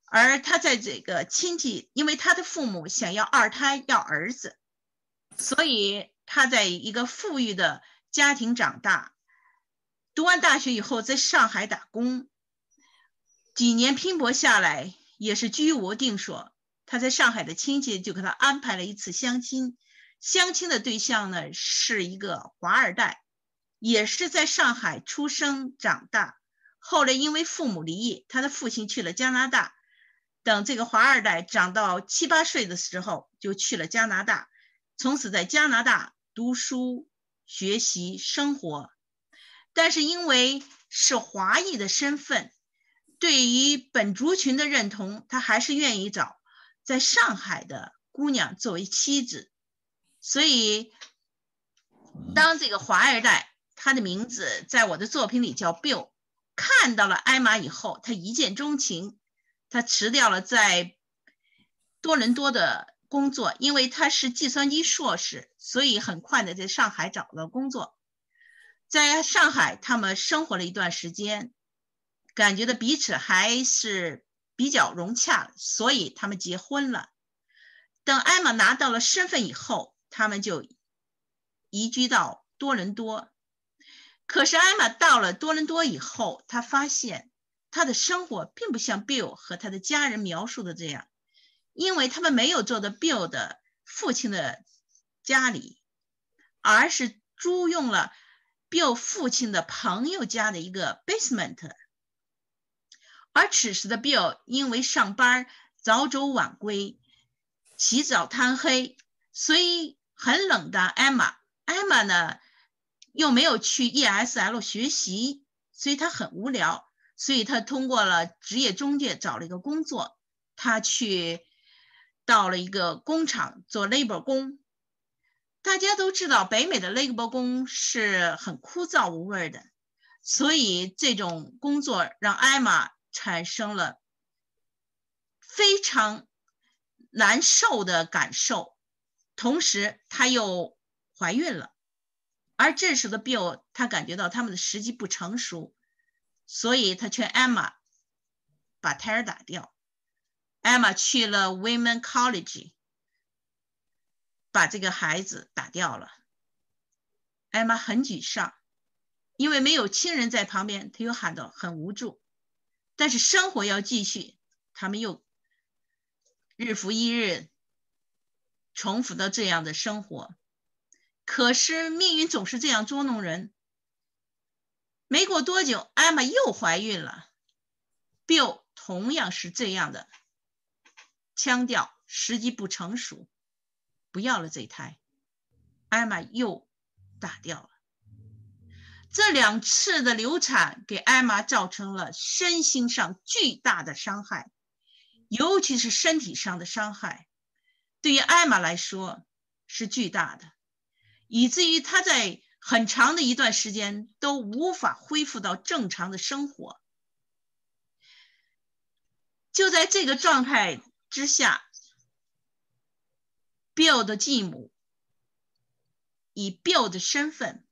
而他在这个亲戚，因为他的父母想要二胎要儿子，所以他在一个富裕的家庭长大。读完大学以后，在上海打工，几年拼搏下来，也是居无定所。他在上海的亲戚就给他安排了一次相亲，相亲的对象呢是一个华二代。也是在上海出生长大，后来因为父母离异，他的父亲去了加拿大。等这个华二代长到七八岁的时候，就去了加拿大，从此在加拿大读书、学习、生活。但是因为是华裔的身份，对于本族群的认同，他还是愿意找在上海的姑娘作为妻子。所以，当这个华二代。他的名字在我的作品里叫 Bill。看到了艾玛以后，他一见钟情，他辞掉了在多伦多的工作，因为他是计算机硕士，所以很快的在上海找了工作。在上海，他们生活了一段时间，感觉的彼此还是比较融洽，所以他们结婚了。等艾玛拿到了身份以后，他们就移居到多伦多。可是艾玛到了多伦多以后，她发现她的生活并不像 Bill 和他的家人描述的这样，因为他们没有住在 Bill 的父亲的家里，而是租用了 Bill 父亲的朋友家的一个 basement。而此时的 Bill 因为上班早走晚归，起早贪黑，所以很冷淡。艾玛，艾玛呢？又没有去 ESL 学习，所以他很无聊。所以他通过了职业中介找了一个工作，他去到了一个工厂做 labor 工。大家都知道，北美的 labor 工是很枯燥无味的，所以这种工作让艾玛产生了非常难受的感受。同时，她又怀孕了，而这时的 Bill 他感觉到他们的时机不成熟。所以他劝艾玛把胎儿打掉。艾玛去了 Women College，把这个孩子打掉了。艾玛很沮丧，因为没有亲人在旁边，她又喊到很无助。但是生活要继续，他们又日复一日重复的这样的生活。可是命运总是这样捉弄人。没过多久，艾玛又怀孕了。Bill 同样是这样的腔调，时机不成熟，不要了这胎。艾玛又打掉了。这两次的流产给艾玛造成了身心上巨大的伤害，尤其是身体上的伤害，对于艾玛来说是巨大的，以至于他在。很长的一段时间都无法恢复到正常的生活。就在这个状态之下，Bill 的继母以 Bill 的身份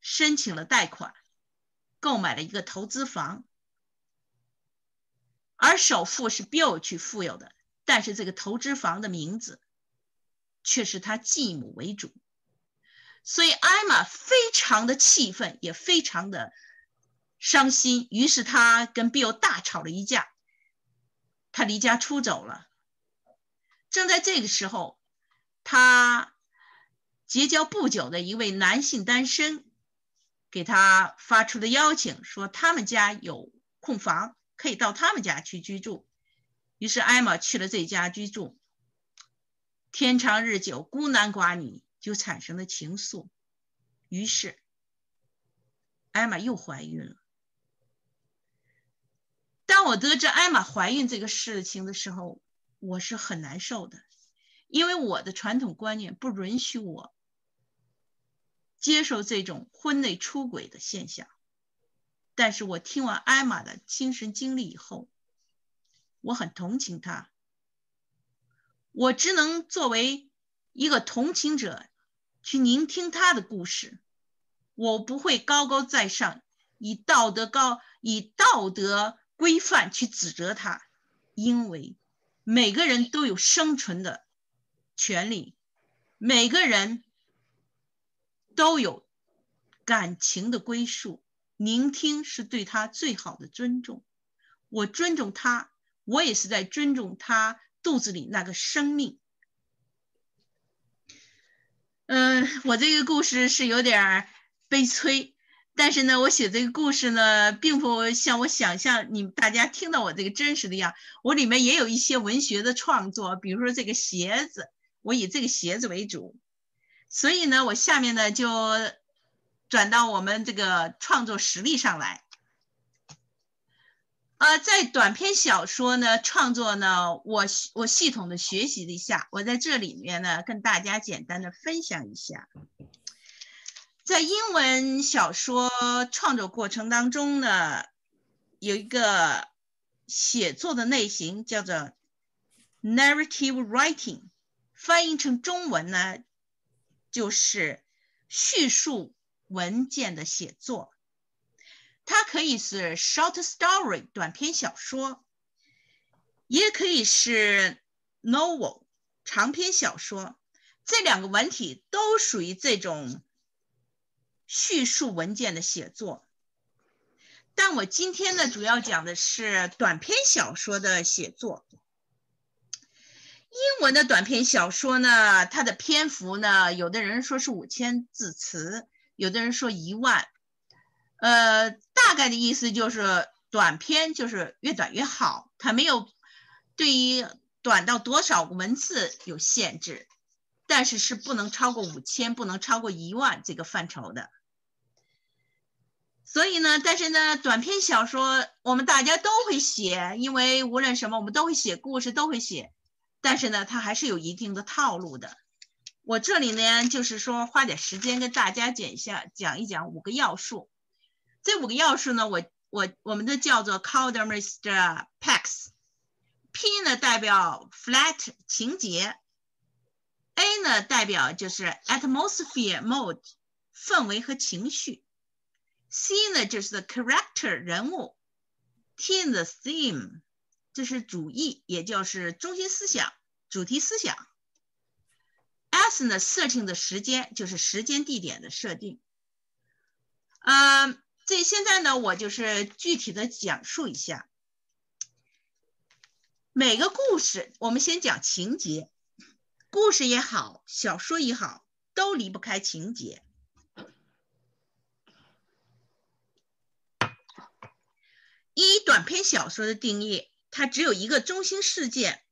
申请了贷款，购买了一个投资房，而首付是 Bill 去付有的，但是这个投资房的名字却是他继母为主。所以艾玛非常的气愤，也非常的伤心。于是他跟 Bill 大吵了一架，他离家出走了。正在这个时候，他结交不久的一位男性单身，给他发出的邀请，说他们家有空房，可以到他们家去居住。于是艾玛去了这家居住。天长日久，孤男寡女。就产生了情愫，于是艾玛又怀孕了。当我得知艾玛怀孕这个事情的时候，我是很难受的，因为我的传统观念不允许我接受这种婚内出轨的现象。但是我听完艾玛的亲身经历以后，我很同情她，我只能作为一个同情者。去聆听他的故事，我不会高高在上，以道德高以道德规范去指责他，因为每个人都有生存的权利，每个人都有感情的归宿，聆听是对他最好的尊重。我尊重他，我也是在尊重他肚子里那个生命。嗯，我这个故事是有点悲催，但是呢，我写这个故事呢，并不像我想象，你大家听到我这个真实的样，我里面也有一些文学的创作，比如说这个鞋子，我以这个鞋子为主，所以呢，我下面呢就转到我们这个创作实力上来。呃，在短篇小说呢创作呢，我我系统的学习了一下，我在这里面呢跟大家简单的分享一下，在英文小说创作过程当中呢，有一个写作的类型叫做 narrative writing，翻译成中文呢就是叙述文件的写作。它可以是 short story 短篇小说，也可以是 novel 长篇小说。这两个文体都属于这种叙述文件的写作。但我今天呢，主要讲的是短篇小说的写作。英文的短篇小说呢，它的篇幅呢，有的人说是五千字词，有的人说一万。呃，大概的意思就是短篇就是越短越好，它没有对于短到多少个文字有限制，但是是不能超过五千，不能超过一万这个范畴的。所以呢，但是呢，短篇小说我们大家都会写，因为无论什么，我们都会写故事，都会写。但是呢，它还是有一定的套路的。我这里呢，就是说花点时间跟大家讲一下，讲一讲五个要素。这五个要素呢，我我我们都叫做 c a l d e r Mr. Pax。P 呢代表 flat 情节，A 呢代表就是 atmosphere mode 氛围和情绪。C 呢就是 the character 人物，T 呢 theme 这是主义，也就是中心思想、主题思想。S 呢设定的时间就是时间地点的设定。嗯，这现在呢我就是具体的讲述一下每个故事。我们先讲情节，故事也好，小说也好，都离不开情节。一短篇小说的定义，它只有一个中心事件，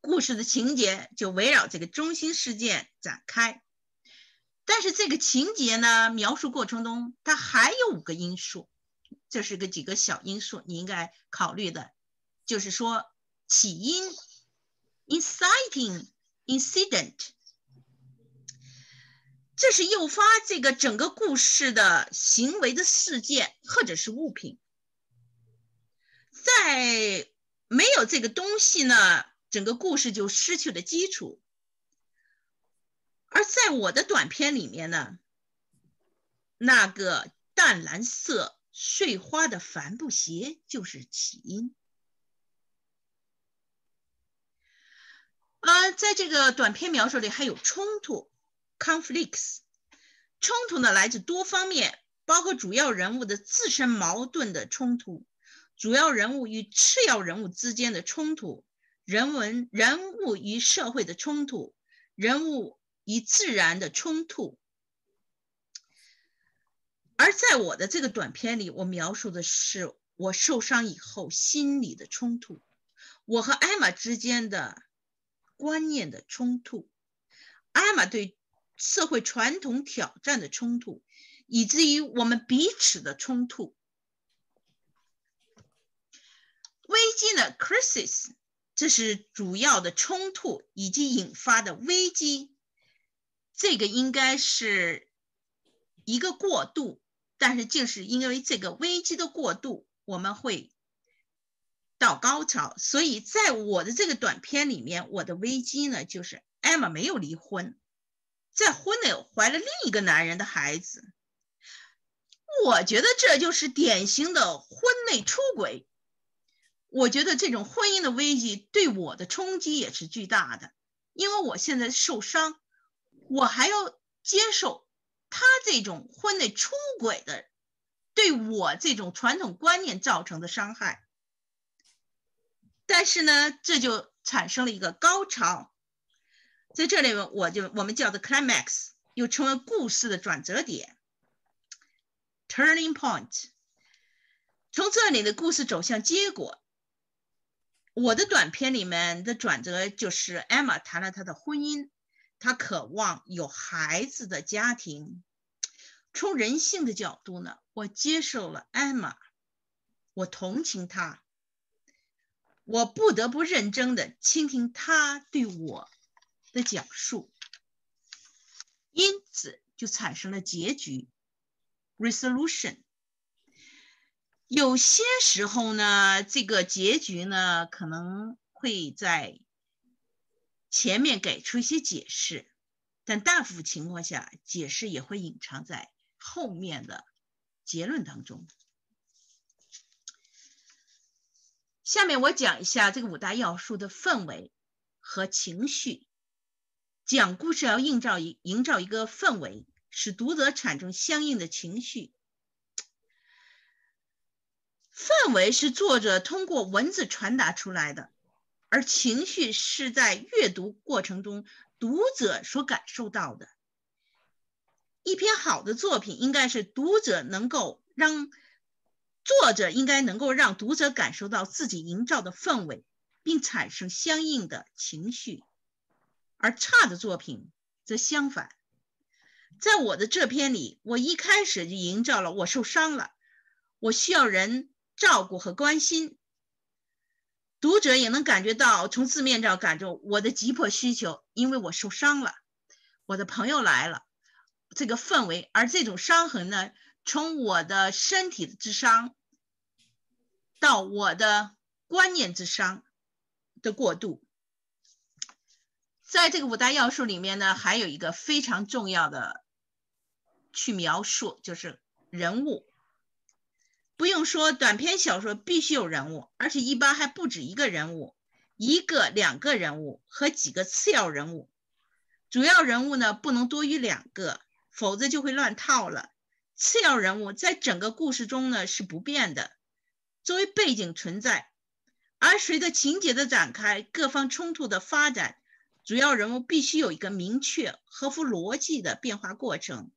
故事的情节就围绕这个中心事件展开。但是这个情节呢，描述过程中它还有五个因素，这是个几个小因素，你应该考虑的，就是说起因 （inciting incident），这是诱发这个整个故事的行为的事件或者是物品。在没有这个东西呢，整个故事就失去了基础。而在我的短片里面呢，那个淡蓝色碎花的帆布鞋就是起因。呃在这个短片描述里还有冲突 （conflicts），冲突呢来自多方面，包括主要人物的自身矛盾的冲突。主要人物与次要人物之间的冲突，人文人物与社会的冲突，人物与自然的冲突。而在我的这个短片里，我描述的是我受伤以后心理的冲突，我和艾玛之间的观念的冲突，艾玛对社会传统挑战的冲突，以至于我们彼此的冲突。危机呢？crisis，这是主要的冲突以及引发的危机。这个应该是一个过渡，但是就是因为这个危机的过渡，我们会到高潮。所以在我的这个短片里面，我的危机呢，就是艾玛没有离婚，在婚内怀了另一个男人的孩子。我觉得这就是典型的婚内出轨。我觉得这种婚姻的危机对我的冲击也是巨大的，因为我现在受伤，我还要接受他这种婚内出轨的对我这种传统观念造成的伤害。但是呢，这就产生了一个高潮，在这里我就我们叫做 climax，又称为故事的转折点 （turning point）。从这里的故事走向结果。我的短片里面的转折就是艾玛谈了她的婚姻，他渴望有孩子的家庭。从人性的角度呢，我接受了艾玛，我同情他，我不得不认真的倾听他对我的讲述，因此就产生了结局，resolution。有些时候呢，这个结局呢可能会在前面给出一些解释，但大部分情况下，解释也会隐藏在后面的结论当中。下面我讲一下这个五大要素的氛围和情绪。讲故事要营造一营造一个氛围，使读者产生相应的情绪。氛围是作者通过文字传达出来的，而情绪是在阅读过程中读者所感受到的。一篇好的作品应该是读者能够让作者应该能够让读者感受到自己营造的氛围，并产生相应的情绪，而差的作品则相反，在我的这篇里，我一开始就营造了我受伤了，我需要人照顾和关心。读者也能感觉到，从字面上感受我的急迫需求，因为我受伤了，我的朋友来了，这个氛围，而这种伤痕呢，从我的身体的之伤到我的观念之伤的过渡，在这个五大要素里面呢，还有一个非常重要的去描述，就是人物。不用说，短篇小说必须有人物，而且一般还不止一个人物，一个、两个人物和几个次要人物。主要人物呢不能多于两个，否则就会乱套了。次要人物在整个故事中呢是不变的，作为背景存在。而随着情节的展开，各方冲突的发展，主要人物必须有一个明确、合乎逻辑的变化过程，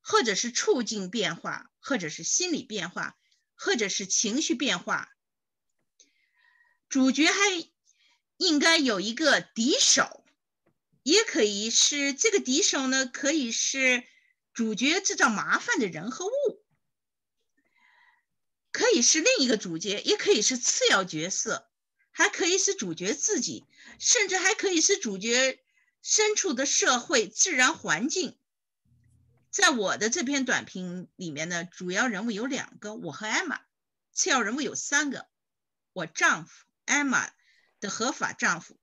或者是处境变化，或者是心理变化。或者是情绪变化，主角还应该有一个敌手，也可以是这个敌手呢，可以是主角制造麻烦的人和物，可以是另一个主角，也可以是次要角色，还可以是主角自己，甚至还可以是主角身处的社会自然环境。在我的这篇短评里面呢，主要人物有两个，我和艾玛；次要人物有三个，我丈夫艾玛的合法丈夫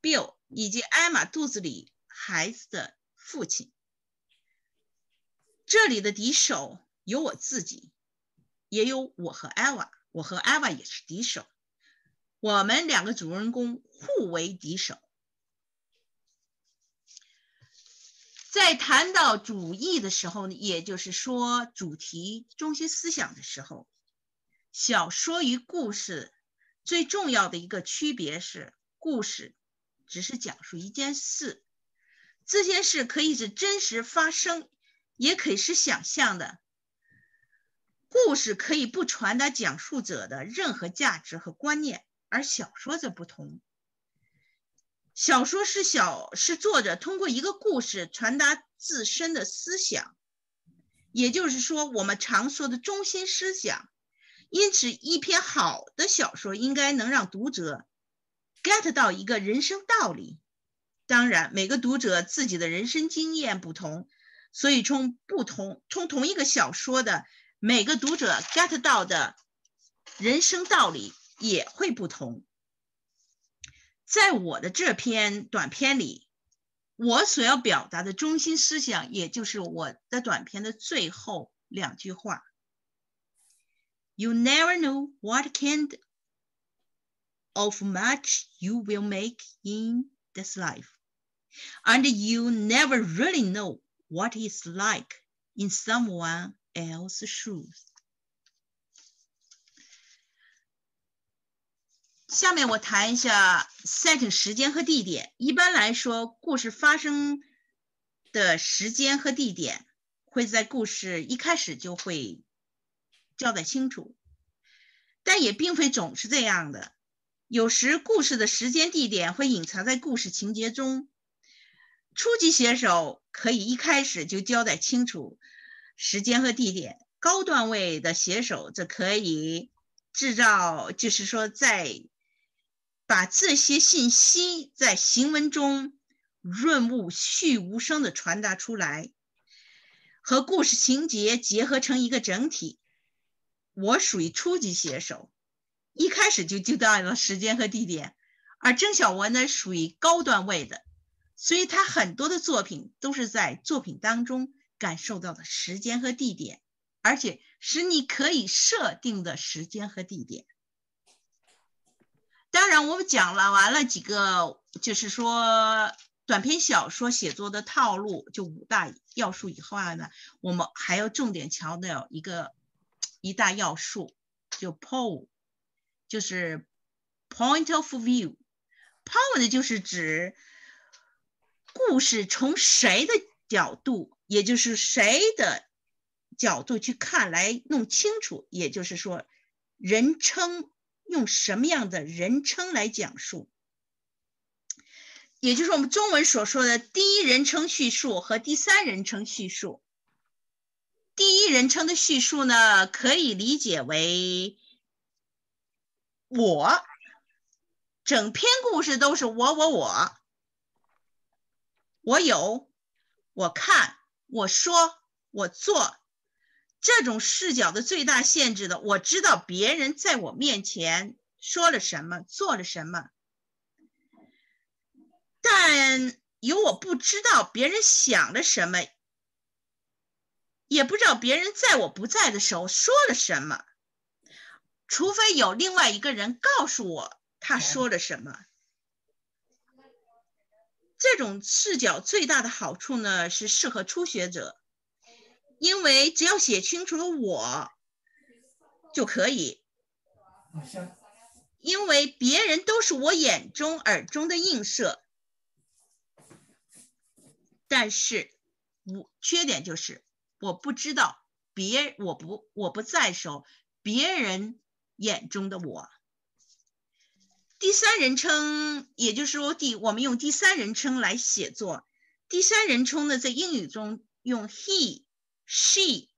Bill 以及艾玛肚子里孩子的父亲。这里的敌手有我自己，也有我和艾娃，我和艾娃也是敌手，我们两个主人公互为敌手。在谈到主义的时候呢，也就是说主题中心思想的时候，小说与故事最重要的一个区别是，故事只是讲述一件事，这件事可以是真实发生，也可以是想象的。故事可以不传达讲述者的任何价值和观念，而小说则不同。小说是小是作者通过一个故事传达自身的思想，也就是说我们常说的中心思想。因此，一篇好的小说应该能让读者 get 到一个人生道理。当然，每个读者自己的人生经验不同，所以从不同从同一个小说的每个读者 get 到的人生道理也会不同。在我的这篇短篇里，我所要表达的中心思想，也就是我的短篇的最后两句话：“You never know what kind of match you will make in this life, and you never really know what it's like in someone else's shoes.” 下面我谈一下 setting 时间和地点。一般来说，故事发生的时间和地点会在故事一开始就会交代清楚，但也并非总是这样的。有时故事的时间地点会隐藏在故事情节中。初级写手可以一开始就交代清楚时间和地点，高段位的写手则可以制造，就是说在。把这些信息在行文中润物细无声的传达出来，和故事情节结合成一个整体。我属于初级写手，一开始就就到了时间和地点，而郑晓文呢属于高段位的，所以他很多的作品都是在作品当中感受到的时间和地点，而且是你可以设定的时间和地点。当然，我们讲了完了几个，就是说短篇小说写作的套路，就五大要素以后呢，我们还要重点强调一个一大要素，就 PO，就是 point of view。point 就是指故事从谁的角度，也就是谁的角度去看来弄清楚，也就是说人称。用什么样的人称来讲述？也就是我们中文所说的第一人称叙述和第三人称叙述。第一人称的叙述呢，可以理解为我，整篇故事都是我我我，我有，我看，我说，我做。这种视角的最大限制的，我知道别人在我面前说了什么，做了什么，但有我不知道别人想了什么，也不知道别人在我不在的时候说了什么，除非有另外一个人告诉我他说了什么。这种视角最大的好处呢，是适合初学者。因为只要写清楚了我就可以，因为别人都是我眼中、耳中的映射，但是我缺点就是我不知道别我不我不在时候别人眼中的我。第三人称，也就是说第我们用第三人称来写作，第三人称呢在英语中用 he。She,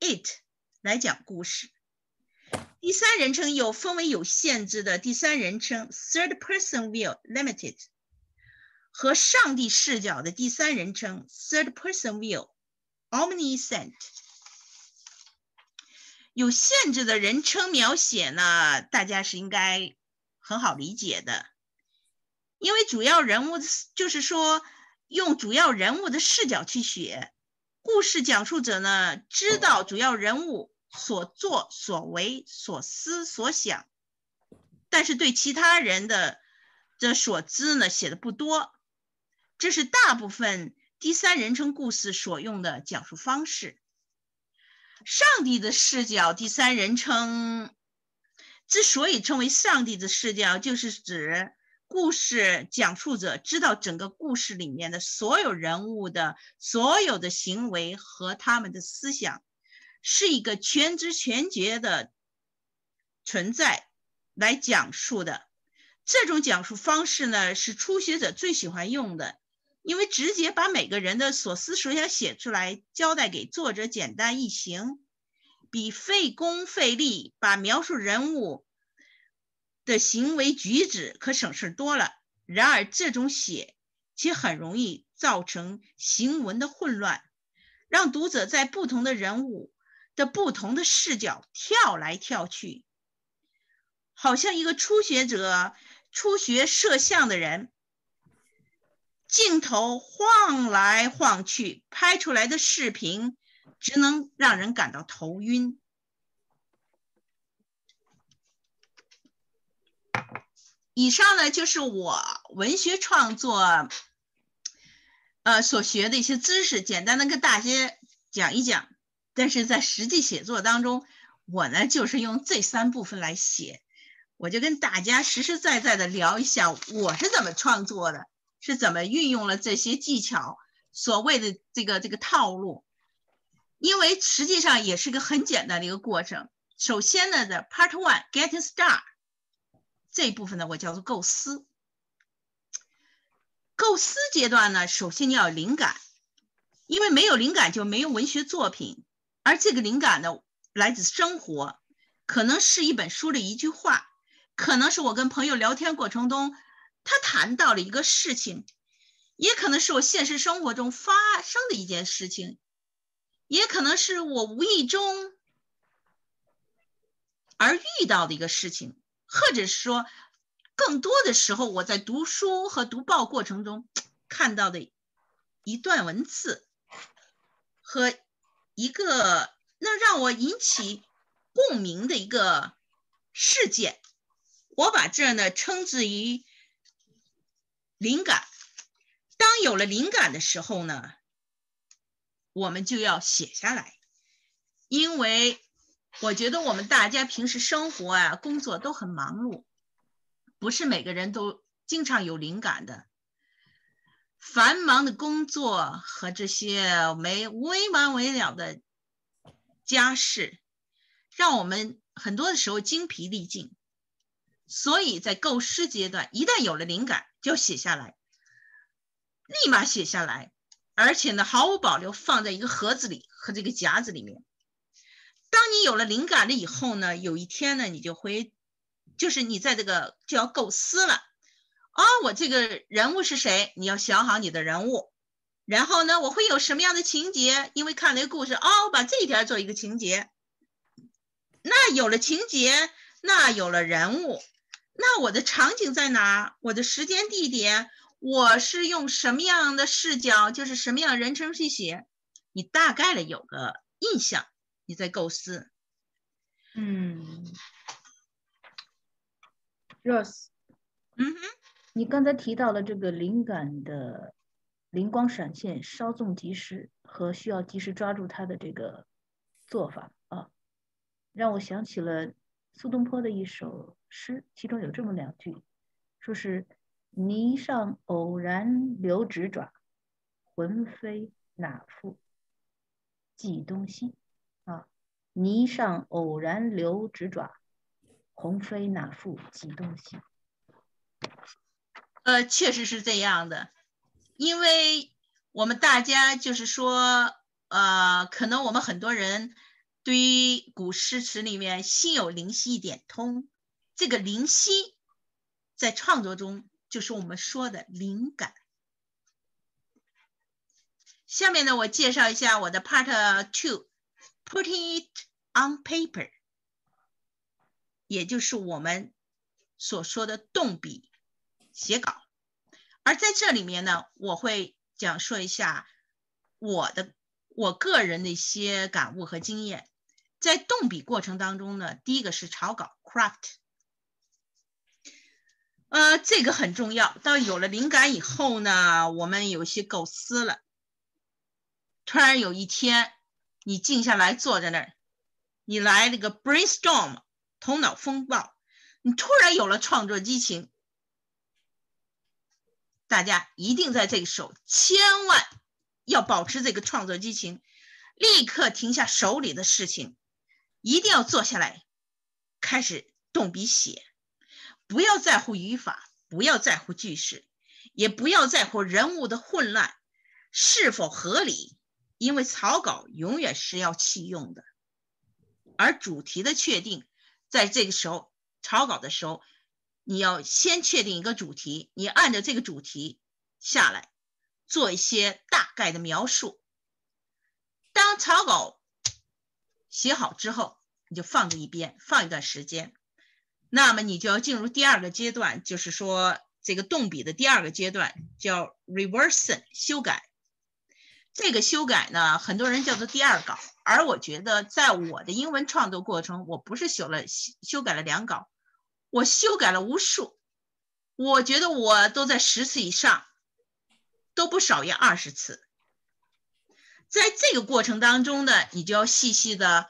it 来讲故事。第三人称有分为有限制的第三人称 （third person view, limited） 和上帝视角的第三人称 （third person view, omniscient）。有限制的人称描写呢，大家是应该很好理解的，因为主要人物就是说用主要人物的视角去写。故事讲述者呢，知道主要人物所作所为、所思所想，但是对其他人的的所知呢，写的不多。这是大部分第三人称故事所用的讲述方式。上帝的视角，第三人称之所以称为上帝的视角，就是指。故事讲述者知道整个故事里面的所有人物的所有的行为和他们的思想，是一个全知全觉的存在来讲述的。这种讲述方式呢，是初学者最喜欢用的，因为直接把每个人的所思所想写出来，交代给作者，简单易行，比费工费力把描述人物。的行为举止可省事多了。然而，这种写却很容易造成行文的混乱，让读者在不同的人物的不同的视角跳来跳去，好像一个初学者、初学摄像的人，镜头晃来晃去，拍出来的视频只能让人感到头晕。以上呢就是我文学创作，呃所学的一些知识，简单的跟大家讲一讲。但是在实际写作当中，我呢就是用这三部分来写，我就跟大家实实在在的聊一下我是怎么创作的，是怎么运用了这些技巧，所谓的这个这个套路。因为实际上也是个很简单的一个过程。首先呢，的 Part One Getting Start。这一部分呢，我叫做构思。构思阶段呢，首先你要有灵感，因为没有灵感就没有文学作品。而这个灵感呢，来自生活，可能是一本书的一句话，可能是我跟朋友聊天过程中他谈到了一个事情，也可能是我现实生活中发生的一件事情，也可能是我无意中而遇到的一个事情。或者说，更多的时候，我在读书和读报过程中看到的一段文字和一个那让我引起共鸣的一个事件，我把这呢称之于灵感。当有了灵感的时候呢，我们就要写下来，因为。我觉得我们大家平时生活啊、工作都很忙碌，不是每个人都经常有灵感的。繁忙的工作和这些没微完没了的家事，让我们很多的时候精疲力尽。所以在构思阶段，一旦有了灵感，就写下来。立马写下来，而且呢毫无保留放在一个盒子里和这个夹子里面。当你有了灵感了以后呢，有一天呢，你就会，就是你在这个就要构思了。哦，我这个人物是谁？你要想好你的人物，然后呢，我会有什么样的情节？因为看了一个故事，哦，我把这一条做一个情节。那有了情节，那有了人物，那我的场景在哪？我的时间地点，我是用什么样的视角？就是什么样人称去写？你大概的有个印象。你在构思，嗯，Rose，嗯哼，你刚才提到了这个灵感的灵光闪现、稍纵即逝和需要及时抓住它的这个做法啊，让我想起了苏东坡的一首诗，其中有这么两句，说是泥上偶然留指爪，魂飞哪复计东西。泥上偶然留指爪，鸿飞哪复计东西。呃，确实是这样的，因为我们大家就是说，呃，可能我们很多人对于古诗词里面心有灵犀一点通，这个灵犀在创作中就是我们说的灵感。下面呢，我介绍一下我的 Part Two，Putting it。On paper，也就是我们所说的动笔写稿，而在这里面呢，我会讲说一下我的我个人的一些感悟和经验。在动笔过程当中呢，第一个是草稿 （craft），呃，这个很重要。到有了灵感以后呢，我们有些构思了，突然有一天，你静下来坐在那儿。你来那个 brainstorm 头脑风暴，你突然有了创作激情，大家一定在这个时候千万要保持这个创作激情，立刻停下手里的事情，一定要坐下来开始动笔写，不要在乎语法，不要在乎句式，也不要在乎人物的混乱是否合理，因为草稿永远是要弃用的。而主题的确定，在这个时候草稿的时候，你要先确定一个主题，你按照这个主题下来做一些大概的描述。当草稿写好之后，你就放在一边，放一段时间。那么你就要进入第二个阶段，就是说这个动笔的第二个阶段叫 reversion 修改。这个修改呢，很多人叫做第二稿，而我觉得在我的英文创作过程，我不是修了修改了两稿，我修改了无数，我觉得我都在十次以上，都不少于二十次。在这个过程当中呢，你就要细细的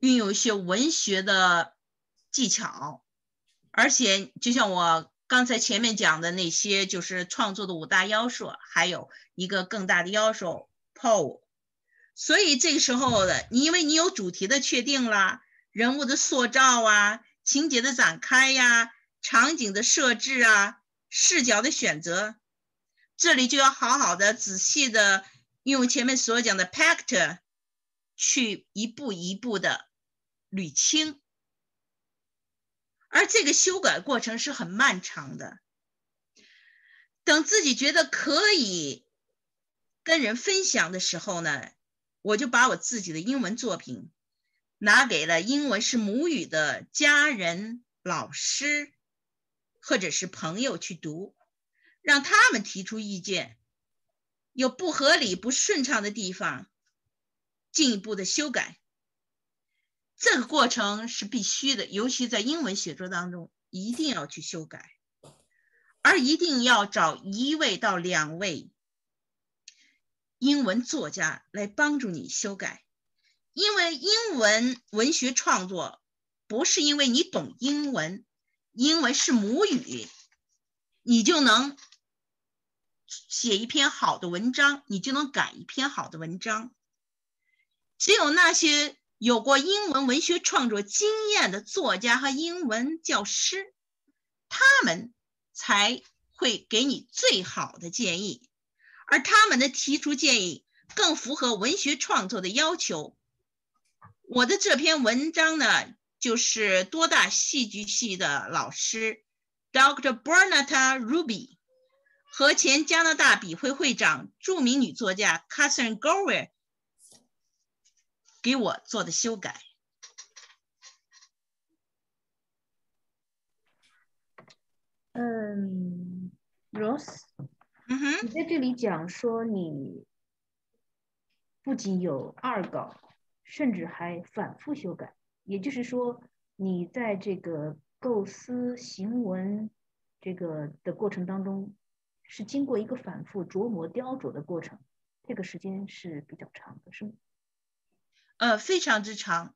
运用一些文学的技巧，而且就像我。刚才前面讲的那些就是创作的五大要素，还有一个更大的要素 PO。所以这个时候的你，因为你有主题的确定啦，人物的塑造啊，情节的展开呀，场景的设置啊，视角的选择，这里就要好好的、仔细的用前面所讲的 PACT 去一步一步的捋清。而这个修改过程是很漫长的。等自己觉得可以跟人分享的时候呢，我就把我自己的英文作品拿给了英文是母语的家人、老师或者是朋友去读，让他们提出意见，有不合理、不顺畅的地方，进一步的修改。这个过程是必须的，尤其在英文写作当中，一定要去修改，而一定要找一位到两位英文作家来帮助你修改。因为英文文学创作不是因为你懂英文，英文是母语，你就能写一篇好的文章，你就能改一篇好的文章。只有那些。有过英文文学创作经验的作家和英文教师，他们才会给你最好的建议，而他们的提出建议更符合文学创作的要求。我的这篇文章呢，就是多大戏剧系的老师 Dr. Bernata Ruby 和前加拿大笔会会长、著名女作家 Catherine Gower 给我做的修改。嗯，Rose，嗯哼，你在这里讲说你不仅有二稿，甚至还反复修改，也就是说，你在这个构思行文这个的过程当中，是经过一个反复琢磨雕琢的过程，这个时间是比较长的，是吗？呃，非常之长。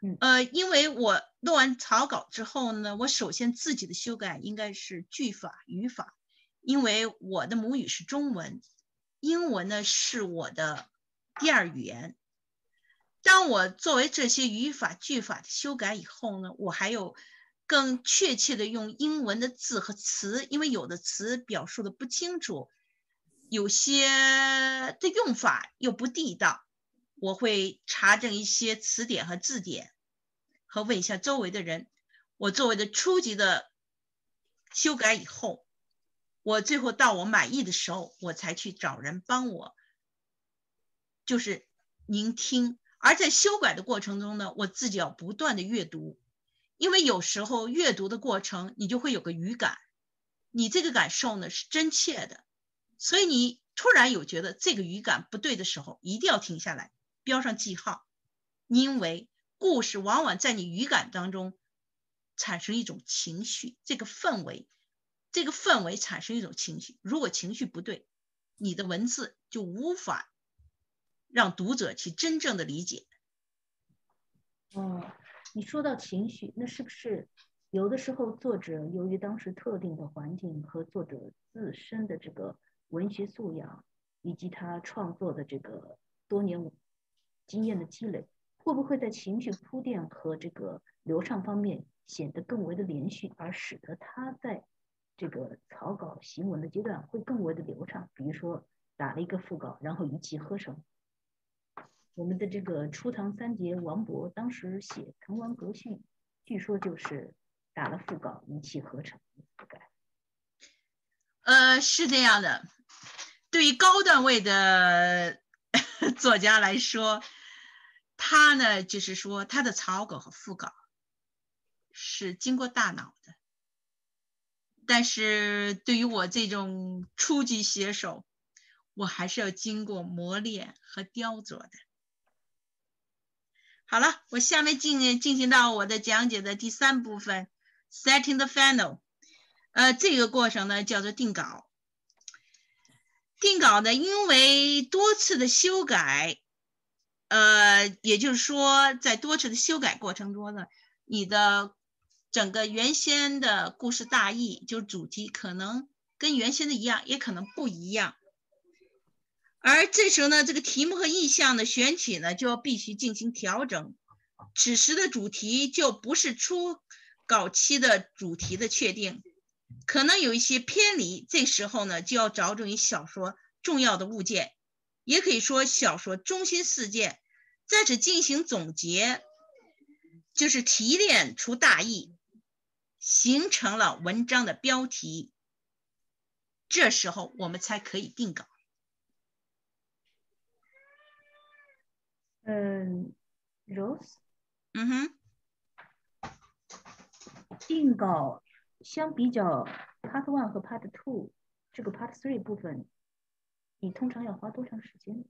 嗯呃，因为我弄完草稿之后呢，我首先自己的修改应该是句法、语法，因为我的母语是中文，英文呢是我的第二语言。当我作为这些语法、句法的修改以后呢，我还有更确切的用英文的字和词，因为有的词表述的不清楚，有些的用法又不地道，我会查证一些词典和字典，和问一下周围的人。我作为的初级的修改以后，我最后到我满意的时候，我才去找人帮我，就是聆听。而在修改的过程中呢，我自己要不断的阅读，因为有时候阅读的过程，你就会有个语感，你这个感受呢是真切的，所以你突然有觉得这个语感不对的时候，一定要停下来，标上记号，因为故事往往在你语感当中产生一种情绪，这个氛围，这个氛围产生一种情绪，如果情绪不对，你的文字就无法让读者去真正的理解。哦，你说到情绪，那是不是有的时候作者由于当时特定的环境和作者自身的这个文学素养，以及他创作的这个多年经验的积累，会不会在情绪铺垫和这个流畅方面显得更为的连续，而使得他在这个草稿行文的阶段会更为的流畅？比如说打了一个副稿，然后一气呵成。我们的这个初唐三杰王勃当时写《滕王阁序》，据说就是打了副稿，一气呵成改。呃，是这样的，对于高段位的 作家来说，他呢就是说他的草稿和副稿是经过大脑的，但是对于我这种初级写手，我还是要经过磨练和雕琢的。好了，我下面进进行到我的讲解的第三部分，setting the final。呃，这个过程呢叫做定稿。定稿呢，因为多次的修改，呃，也就是说，在多次的修改过程中呢，你的整个原先的故事大意，就是主题，可能跟原先的一样，也可能不一样。而这时候呢，这个题目和意象的选取呢，就要必须进行调整。此时的主题就不是初稿期的主题的确定，可能有一些偏离。这时候呢，就要找准小说重要的物件，也可以说小说中心事件，在此进行总结，就是提炼出大意，形成了文章的标题。这时候我们才可以定稿。嗯，Rose，嗯哼，定稿相比较 Part One 和 Part Two 这个 Part Three 部分，你通常要花多长时间？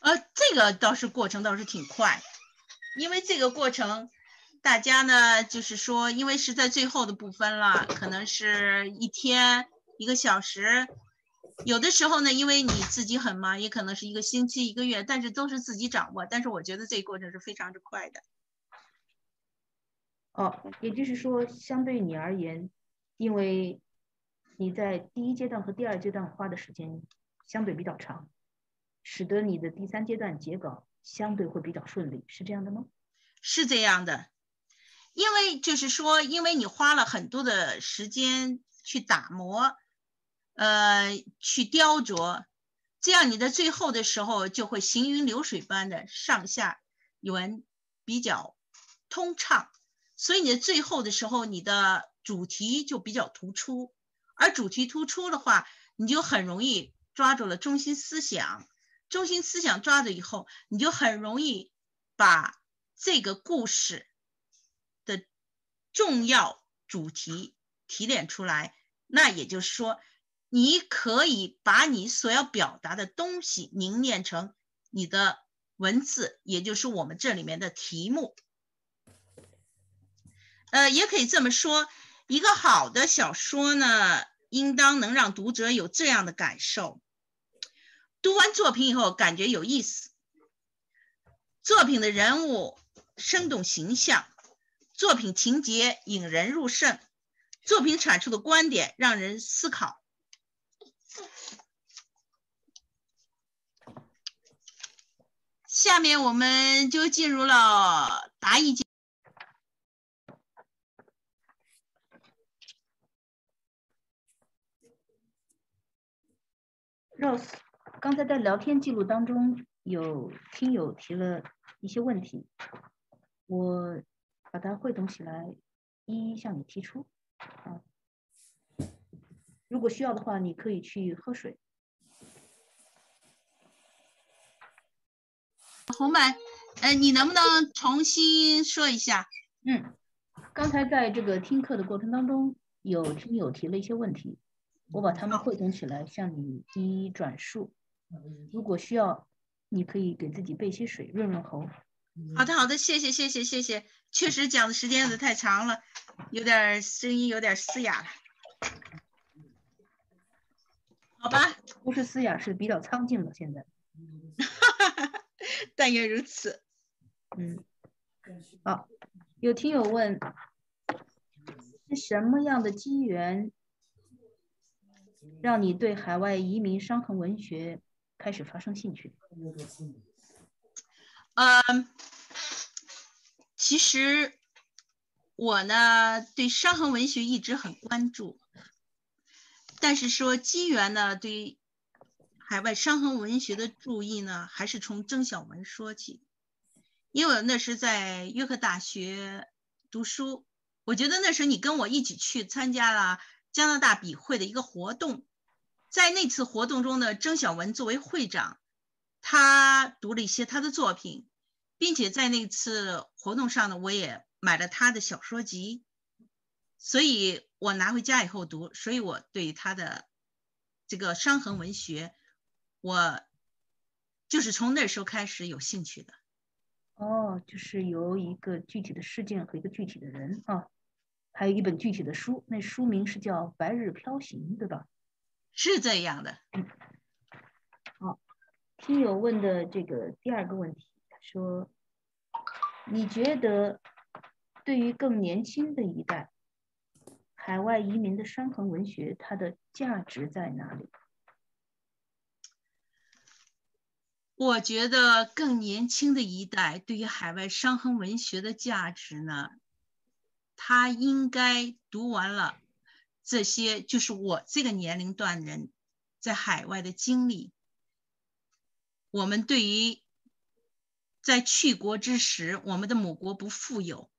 呃，这个倒是过程倒是挺快，因为这个过程，大家呢就是说，因为是在最后的部分了，可能是一天一个小时。有的时候呢，因为你自己很忙，也可能是一个星期、一个月，但是都是自己掌握。但是我觉得这个过程是非常之快的。哦，也就是说，相对你而言，因为你在第一阶段和第二阶段花的时间相对比较长，使得你的第三阶段结稿相对会比较顺利，是这样的吗？是这样的，因为就是说，因为你花了很多的时间去打磨，呃，去雕琢，这样你的最后的时候就会行云流水般的上下文比较通畅，所以你的最后的时候，你的主题就比较突出，而主题突出的话，你就很容易抓住了中心思想，中心思想抓住以后，你就很容易把这个故事。重要主题提炼出来，那也就是说，你可以把你所要表达的东西凝练成你的文字，也就是我们这里面的题目。呃，也可以这么说，一个好的小说呢，应当能让读者有这样的感受：读完作品以后，感觉有意思，作品的人物生动形象。作品情节引人入胜，作品阐述的观点让人思考。下面我们就进入了答疑阶 Rose，刚才在聊天记录当中有听友提了一些问题，我。把它汇总起来，一一向你提出。啊，如果需要的话，你可以去喝水。红满，呃，你能不能重新说一下？嗯，刚才在这个听课的过程当中，有听友提了一些问题，我把它们汇总起来向你一一转述。如果需要，你可以给自己备些水，润润喉。好的，好的，谢谢，谢谢，谢谢。确实讲的时间有点太长了，有点声音有点嘶哑了。好吧，不是嘶哑，是比较苍劲了。现在，但愿如此。嗯，好，有听友问，是什么样的机缘让你对海外移民伤痕文学开始发生兴趣？嗯。其实我呢对伤痕文学一直很关注，但是说机缘呢对海外伤痕文学的注意呢，还是从曾小文说起，因为那是在约克大学读书，我觉得那时候你跟我一起去参加了加拿大笔会的一个活动，在那次活动中呢，曾小文作为会长，他读了一些他的作品。并且在那次活动上呢，我也买了他的小说集，所以我拿回家以后读，所以我对他的这个伤痕文学，我就是从那时候开始有兴趣的。哦，就是由一个具体的事件和一个具体的人啊，还有一本具体的书，那书名是叫《白日飘行》，对吧？是这样的。嗯。好，听友问的这个第二个问题。说，你觉得对于更年轻的一代，海外移民的伤痕文学它的价值在哪里？我觉得更年轻的一代对于海外伤痕文学的价值呢，他应该读完了这些，就是我这个年龄段人在海外的经历，我们对于。在去国之时，我们的母国不富有，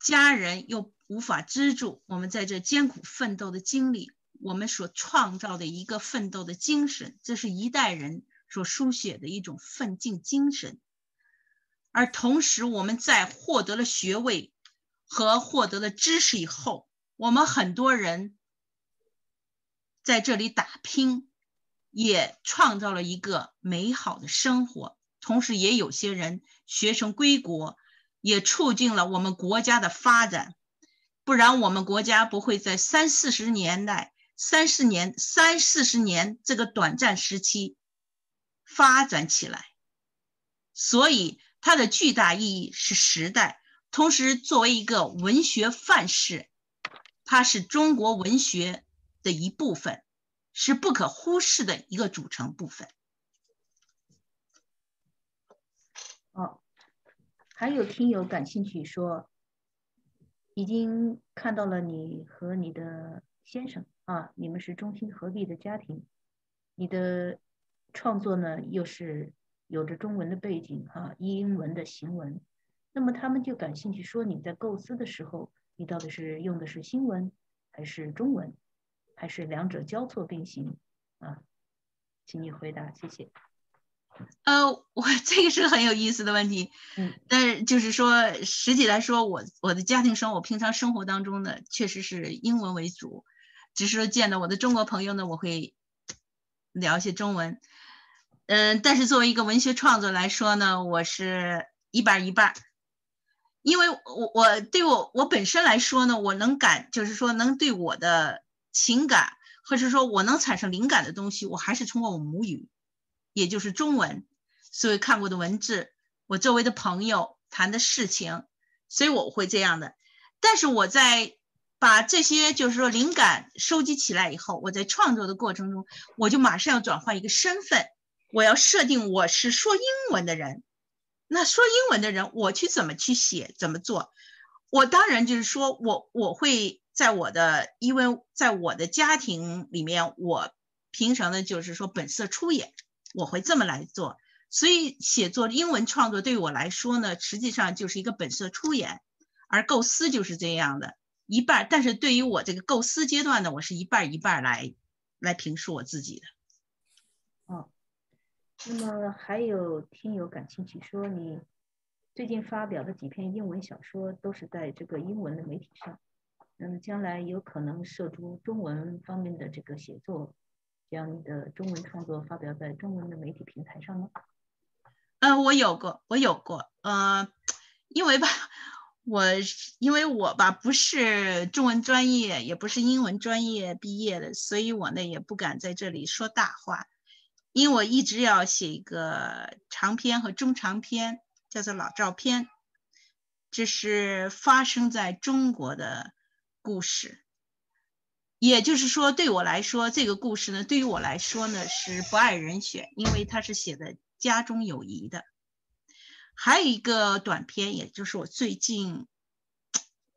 家人又无法资助我们在这艰苦奋斗的经历，我们所创造的一个奋斗的精神，这是一代人所书写的一种奋进精神。而同时，我们在获得了学位和获得了知识以后，我们很多人在这里打拼，也创造了一个美好的生活。同时，也有些人学成归国，也促进了我们国家的发展。不然，我们国家不会在三四十年代、三四年、三四十年这个短暂时期发展起来。所以，它的巨大意义是时代。同时，作为一个文学范式，它是中国文学的一部分，是不可忽视的一个组成部分。还有听友感兴趣说，已经看到了你和你的先生啊，你们是中心合璧的家庭。你的创作呢，又是有着中文的背景哈，英文的行文。那么他们就感兴趣，说你在构思的时候，你到底是用的是新文还是中文，还是两者交错并行啊？请你回答，谢谢。呃，我这个是很有意思的问题，嗯，但是就是说，实际来说，我我的家庭生活，平常生活当中呢，确实是英文为主，只是说见到我的中国朋友呢，我会聊一些中文，嗯，但是作为一个文学创作来说呢，我是一半一半，因为我我对我我本身来说呢，我能感，就是说能对我的情感，或者说我能产生灵感的东西，我还是通过我母语。也就是中文，所以看过的文字，我周围的朋友谈的事情，所以我会这样的。但是我在把这些就是说灵感收集起来以后，我在创作的过程中，我就马上要转换一个身份，我要设定我是说英文的人。那说英文的人，我去怎么去写，怎么做？我当然就是说我我会在我的，因为在我的家庭里面，我平常呢就是说本色出演。我会这么来做，所以写作英文创作对于我来说呢，实际上就是一个本色出演，而构思就是这样的一半。但是对于我这个构思阶段呢，我是一半一半来来评述我自己的。哦，那么还有听友感兴趣说，你最近发表的几篇英文小说都是在这个英文的媒体上，那么将来有可能涉足中文方面的这个写作。将你的中文创作发表在中文的媒体平台上吗？嗯，我有过，我有过。呃，因为吧，我因为我吧不是中文专业，也不是英文专业毕业的，所以我呢也不敢在这里说大话。因为我一直要写一个长篇和中长篇，叫做《老照片》，这是发生在中国的故事。也就是说，对我来说，这个故事呢，对于我来说呢，是不爱人选，因为它是写的家中有谊的。还有一个短片，也就是我最近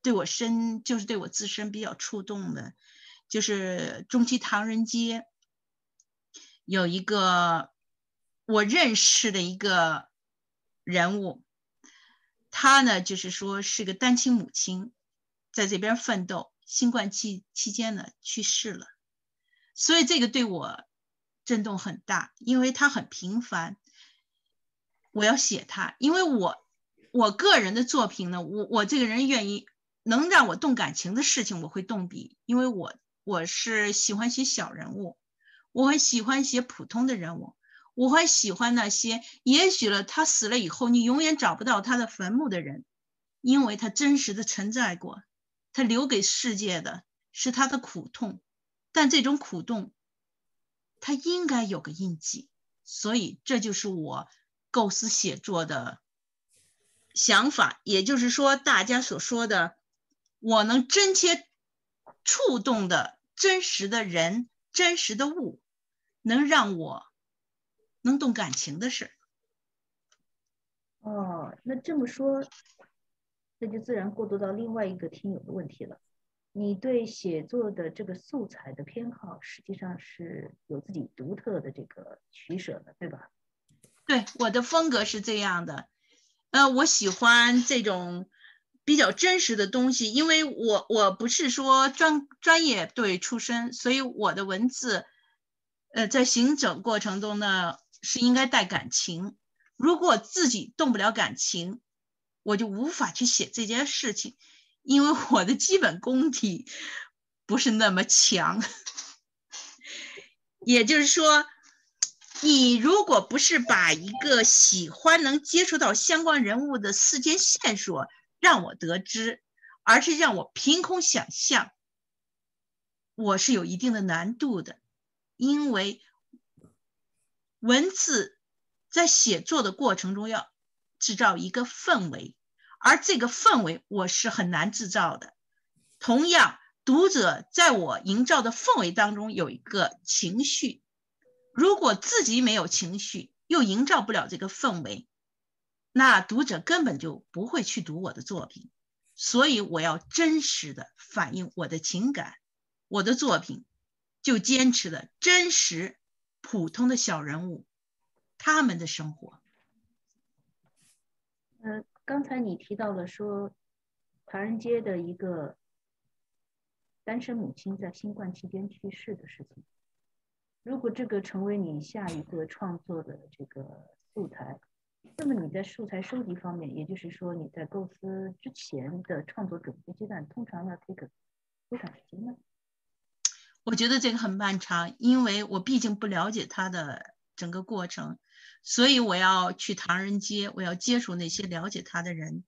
对我身，就是对我自身比较触动的，就是中期唐人街有一个我认识的一个人物，他呢，就是说是个单亲母亲，在这边奋斗。新冠期期间呢去世了，所以这个对我震动很大，因为他很平凡。我要写他，因为我我个人的作品呢，我我这个人愿意能让我动感情的事情，我会动笔，因为我我是喜欢写小人物，我很喜欢写普通的人物，我很喜欢那些也许了他死了以后你永远找不到他的坟墓的人，因为他真实的存在过。他留给世界的是他的苦痛，但这种苦痛，他应该有个印记，所以这就是我构思写作的想法。也就是说，大家所说的，我能真切触动的真实的人、真实的物，能让我能动感情的事儿。哦，那这么说。那就自然过渡到另外一个听友的问题了。你对写作的这个素材的偏好，实际上是有自己独特的这个取舍的，对吧？对，我的风格是这样的。呃，我喜欢这种比较真实的东西，因为我我不是说专专业对出身，所以我的文字，呃，在行走过程中呢是应该带感情。如果自己动不了感情，我就无法去写这件事情，因为我的基本功底不是那么强。也就是说，你如果不是把一个喜欢能接触到相关人物的事件线索让我得知，而是让我凭空想象，我是有一定的难度的，因为文字在写作的过程中要。制造一个氛围，而这个氛围我是很难制造的。同样，读者在我营造的氛围当中有一个情绪，如果自己没有情绪，又营造不了这个氛围，那读者根本就不会去读我的作品。所以我要真实的反映我的情感，我的作品就坚持的真实、普通的小人物他们的生活。呃，刚才你提到了说，唐人街的一个单身母亲在新冠期间去世的事情。如果这个成为你下一个创作的这个素材，那么你在素材收集方面，也就是说你在构思之前的创作准备阶段，通常要 take 多长时间呢？我觉得这个很漫长，因为我毕竟不了解他的整个过程，所以我要去唐人街，我要接触那些了解他的人。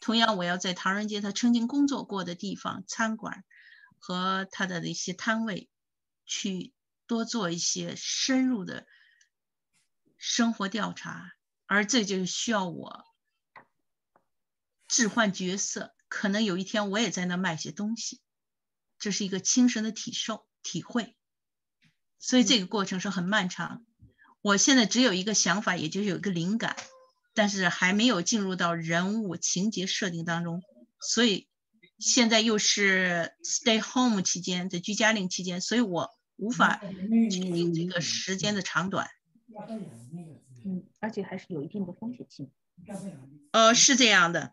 同样，我要在唐人街他曾经工作过的地方、餐馆和他的那些摊位去。多做一些深入的生活调查，而这就需要我置换角色。可能有一天我也在那卖些东西，这是一个亲身的体受体会。所以这个过程是很漫长。我现在只有一个想法，也就是有一个灵感，但是还没有进入到人物情节设定当中。所以现在又是 stay home 期间，在居家令期间，所以我。无法确定这个时间的长短，嗯，而且还是有一定的风险性。呃，是这样的，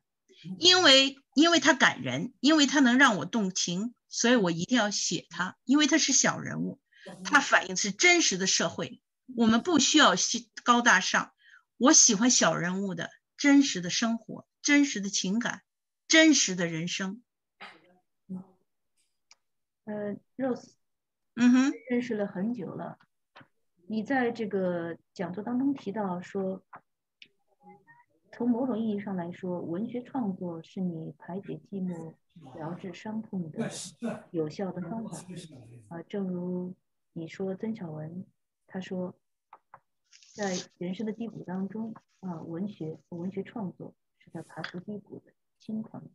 因为因为他感人，因为他能让我动情，所以我一定要写他，因为他是小人物，他反映是真实的社会。我们不需要高大上，我喜欢小人物的真实的生活、真实的情感、真实的人生。呃，Rose。嗯哼，认识了很久了。你在这个讲座当中提到说，从某种意义上来说，文学创作是你排解寂寞、疗治伤痛的有效的方法。啊，正如你说，曾小文他说，在人生的低谷当中，啊，文学和文学创作是他爬出低谷的青藤。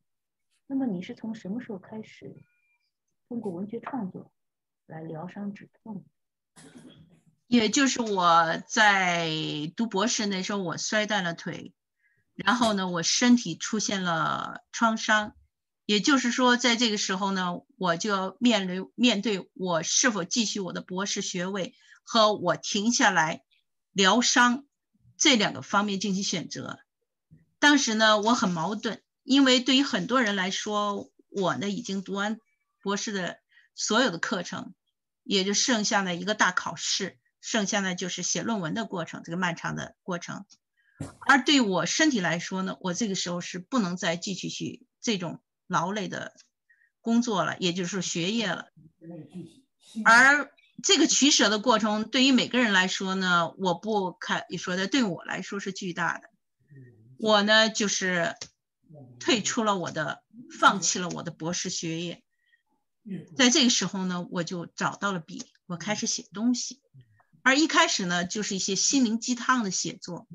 那么你是从什么时候开始通过文学创作？来疗伤止痛，也就是我在读博士那时候，我摔断了腿，然后呢，我身体出现了创伤，也就是说，在这个时候呢，我就要面临面对我是否继续我的博士学位和我停下来疗伤这两个方面进行选择。当时呢，我很矛盾，因为对于很多人来说，我呢已经读完博士的所有的课程。也就剩下了一个大考试，剩下的就是写论文的过程，这个漫长的过程。而对我身体来说呢，我这个时候是不能再继续去这种劳累的工作了，也就是说学业了。而这个取舍的过程，对于每个人来说呢，我不看你说的，对我来说是巨大的。我呢，就是退出了我的，放弃了我的博士学业。在这个时候呢，我就找到了笔，我开始写东西。而一开始呢，就是一些心灵鸡汤的写作。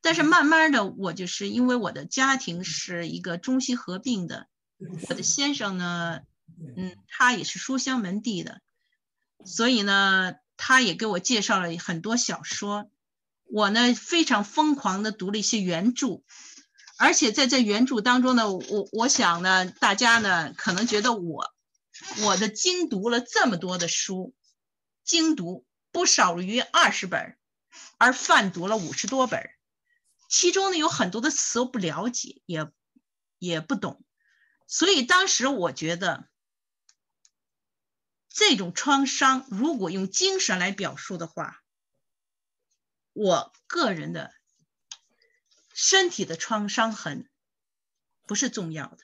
但是慢慢的，我就是因为我的家庭是一个中西合并的，我的先生呢，嗯，他也是书香门第的，所以呢，他也给我介绍了很多小说。我呢，非常疯狂的读了一些原著，而且在这原著当中呢，我我想呢，大家呢可能觉得我。我的精读了这么多的书，精读不少于二十本，而泛读了五十多本，其中呢有很多的词我不了解，也也不懂，所以当时我觉得，这种创伤如果用精神来表述的话，我个人的身体的创伤痕不是重要的，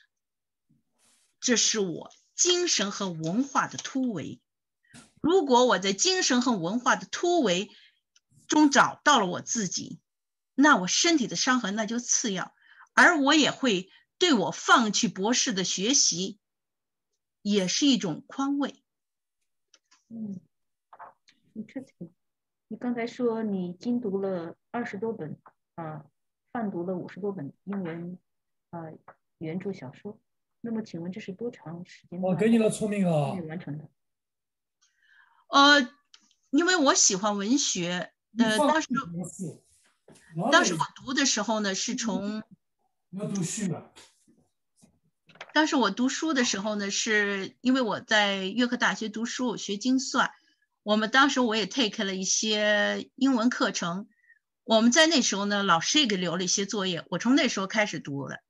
这是我。精神和文化的突围，如果我在精神和文化的突围中找到了我自己，那我身体的伤痕那就次要，而我也会对我放弃博士的学习，也是一种宽慰。嗯，你这你刚才说你精读了二十多本啊，泛读了五十多本英文啊原著小说。那么，请问这是多长时间？我给你了聪明啊！完成的。呃，因为我喜欢文学，呃，当时当时我读的时候呢，是从要读序了。当时我读书的时候呢，是因为我在约克大学读书学精算，我们当时我也 take 了一些英文课程，我们在那时候呢，老师也给留了一些作业，我从那时候开始读的，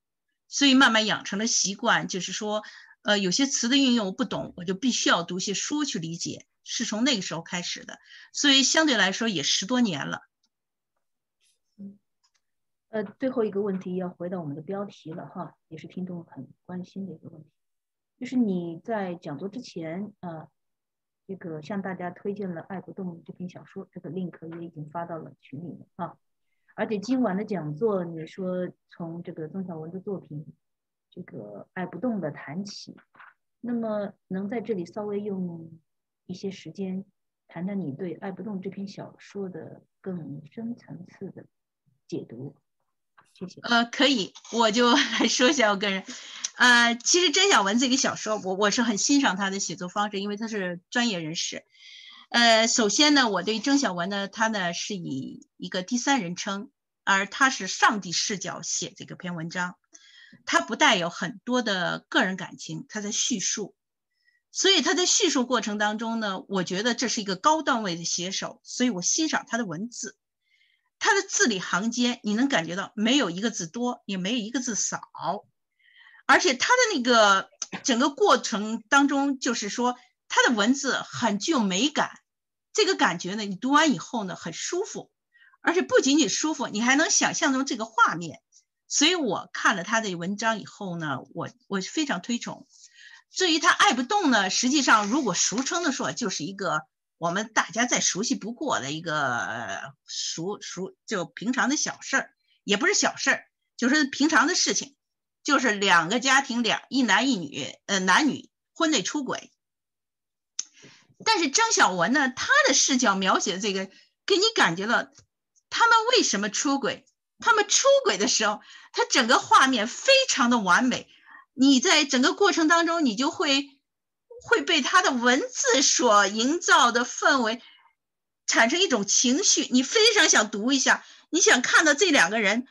所以慢慢养成了习惯，就是说，呃，有些词的运用我不懂，我就必须要读些书去理解，是从那个时候开始的，所以相对来说也十多年了。呃，最后一个问题要回到我们的标题了哈，也是听众很关心的一个问题，就是你在讲座之前啊，这个向大家推荐了《爱不动》这篇小说，这个 link 也已经发到了群里面啊，而且今晚的讲座你说从这个曾小文的作品这个《爱不动》的谈起，那么能在这里稍微用一些时间谈谈你对《爱不动》这篇小说的更深层次的解读？呃，可以，我就 来说一下我个人。呃，其实曾小文这个小说，我我是很欣赏他的写作方式，因为他是专业人士。呃，首先呢，我对曾小文呢，他呢是以一个第三人称，而他是上帝视角写这个篇文章，他不带有很多的个人感情，他在叙述，所以他在叙述过程当中呢，我觉得这是一个高段位的写手，所以我欣赏他的文字。他的字里行间，你能感觉到没有一个字多，也没有一个字少，而且他的那个整个过程当中，就是说他的文字很具有美感，这个感觉呢，你读完以后呢，很舒服，而且不仅仅舒服，你还能想象中这个画面。所以我看了他的文章以后呢，我我非常推崇。至于他爱不动呢，实际上如果俗称的说，就是一个。我们大家再熟悉不过的一个熟熟就平常的小事儿，也不是小事儿，就是平常的事情，就是两个家庭两一男一女，呃，男女婚内出轨。但是张小文呢，他的视角描写这个，给你感觉到他们为什么出轨？他们出轨的时候，他整个画面非常的完美，你在整个过程当中，你就会。会被他的文字所营造的氛围产生一种情绪，你非常想读一下，你想看到这两个人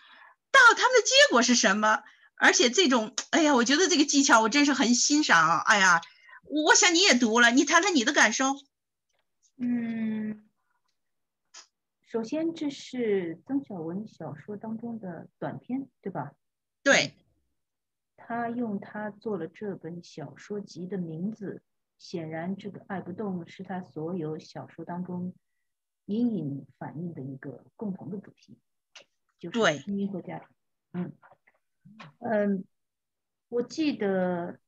到他们的结果是什么？而且这种，哎呀，我觉得这个技巧我真是很欣赏。哎呀，我想你也读了，你谈谈你的感受。嗯，首先这是曾小文小说当中的短篇，对吧？对。他用他做了这本小说集的名字，显然这个爱不动是他所有小说当中隐隐反映的一个共同的主题，就是婚姻和家庭。嗯嗯，我记得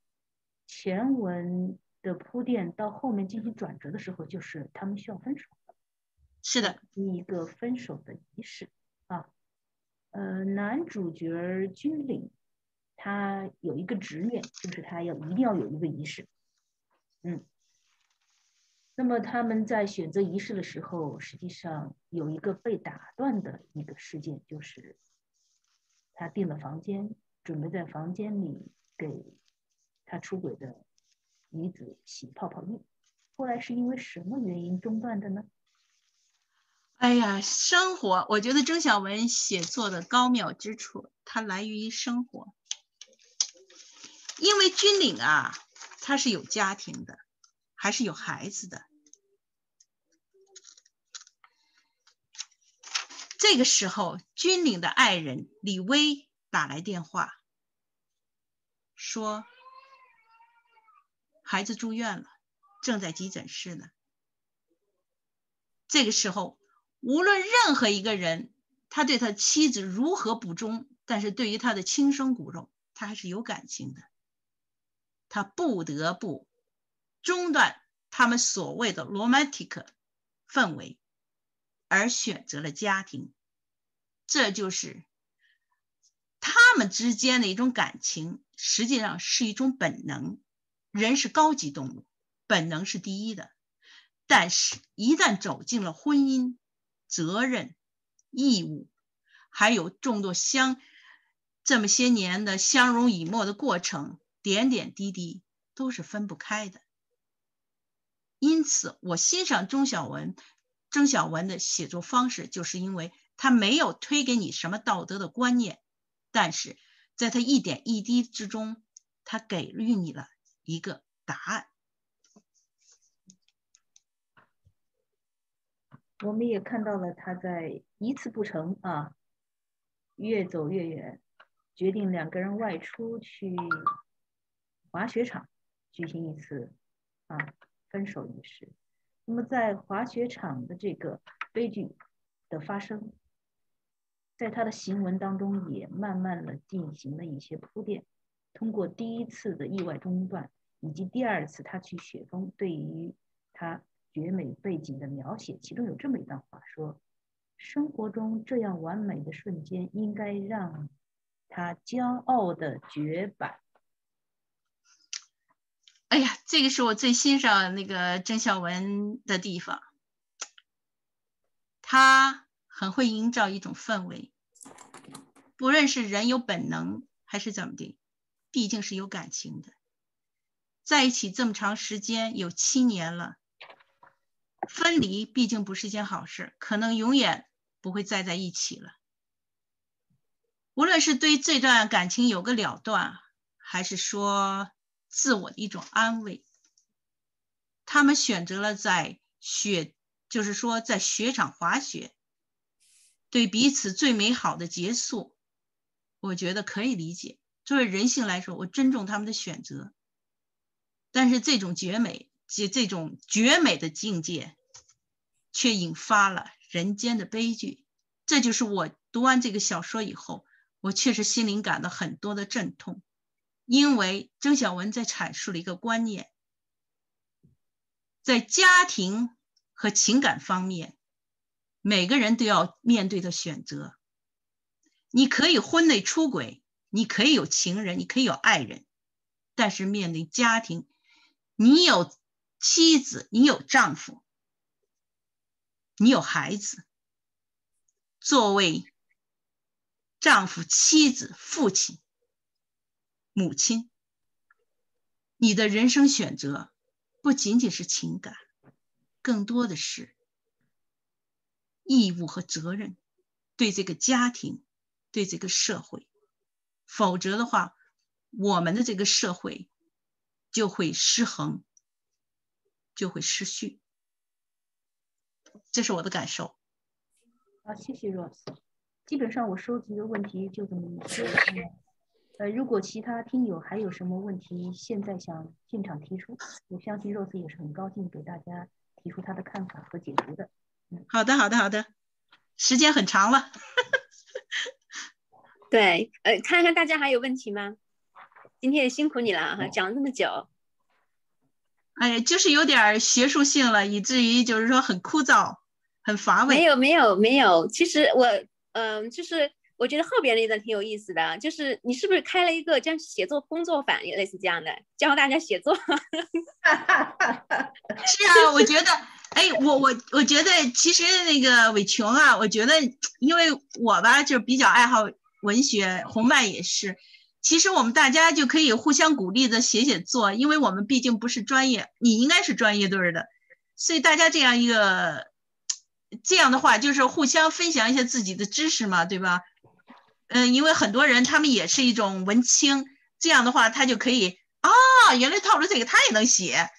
前文的铺垫到后面进行转折的时候，就是他们需要分手了。是的，一个分手的仪式啊。呃，男主角军领。他有一个执念，就是他要一定要有一个仪式，嗯。那么他们在选择仪式的时候，实际上有一个被打断的一个事件，就是他订了房间，准备在房间里给他出轨的女子洗泡泡浴，后来是因为什么原因中断的呢？哎呀，生活，我觉得曾晓文写作的高妙之处，它来源于生活。因为军领啊，他是有家庭的，还是有孩子的。这个时候，军领的爱人李薇打来电话，说孩子住院了，正在急诊室呢。这个时候，无论任何一个人，他对他妻子如何不忠，但是对于他的亲生骨肉，他还是有感情的。他不得不中断他们所谓的 romantic 氛围，而选择了家庭。这就是他们之间的一种感情，实际上是一种本能。人是高级动物，本能是第一的。但是，一旦走进了婚姻，责任、义务，还有众多相这么些年的相濡以沫的过程。点点滴滴都是分不开的，因此我欣赏钟晓文、钟小文的写作方式，就是因为他没有推给你什么道德的观念，但是在他一点一滴之中，他给予你了一个答案。我们也看到了他在一次不成啊，越走越远，决定两个人外出去滑雪场举行一次啊分手仪式。那么在滑雪场的这个悲剧的发生，在他的行文当中也慢慢的进行了一些铺垫。通过第一次的意外中断，以及第二次他去雪峰对于他绝美背景的描写，其中有这么一段话说：“生活中这样完美的瞬间，应该让他骄傲的绝版。”哎呀，这个是我最欣赏那个郑晓文的地方，他很会营造一种氛围，不论是人有本能还是怎么的。毕竟是有感情的，在一起这么长时间，有七年了，分离毕竟不是件好事，可能永远不会再在一起了。无论是对这段感情有个了断，还是说自我的一种安慰，他们选择了在雪，就是说在雪场滑雪，对彼此最美好的结束，我觉得可以理解。作为人性来说，我尊重他们的选择，但是这种绝美，这这种绝美的境界，却引发了人间的悲剧。这就是我读完这个小说以后，我确实心灵感到很多的阵痛，因为曾小文在阐述了一个观念，在家庭和情感方面，每个人都要面对的选择。你可以婚内出轨。你可以有情人，你可以有爱人，但是面对家庭，你有妻子，你有丈夫，你有孩子。作为丈夫、妻子、父亲、母亲，你的人生选择不仅仅是情感，更多的是义务和责任，对这个家庭，对这个社会。否则的话，我们的这个社会就会失衡，就会失序。这是我的感受。好，谢谢 Rose。基本上我收集的问题就这么一些。呃，如果其他听友还有什么问题，现在想现场提出，我相信 Rose 也是很高兴给大家提出他的看法和解读的。嗯，好的，好的，好的。时间很长了。对，呃，看看大家还有问题吗？今天也辛苦你了哈，讲了这么久。哎呀，就是有点学术性了，以至于就是说很枯燥、很乏味。没有，没有，没有。其实我，嗯，就是我觉得后边那段挺有意思的，就是你是不是开了一个这样写作工作坊，也类似这样的，教大家写作？是啊，我觉得，哎，我我我觉得其实那个伟琼啊，我觉得因为我吧就比较爱好。文学红麦也是，其实我们大家就可以互相鼓励的写写作，因为我们毕竟不是专业，你应该是专业队的，所以大家这样一个这样的话，就是互相分享一下自己的知识嘛，对吧？嗯，因为很多人他们也是一种文青，这样的话他就可以啊，原来套路这个他也能写，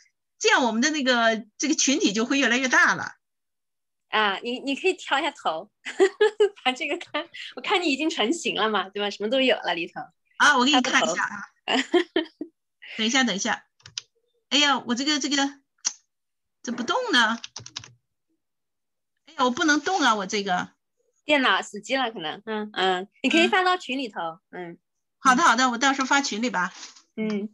这样我们的那个这个群体就会越来越大了。啊，你你可以挑一下头，把这个看，我看你已经成型了嘛，对吧？什么都有了里头。啊，我给你看一下啊。等一下，等一下。哎呀，我这个这个怎么不动呢？哎呀，我不能动啊，我这个电脑死机了，可能。嗯嗯，你可以发到群里头。嗯，好的好的，我到时候发群里吧。嗯，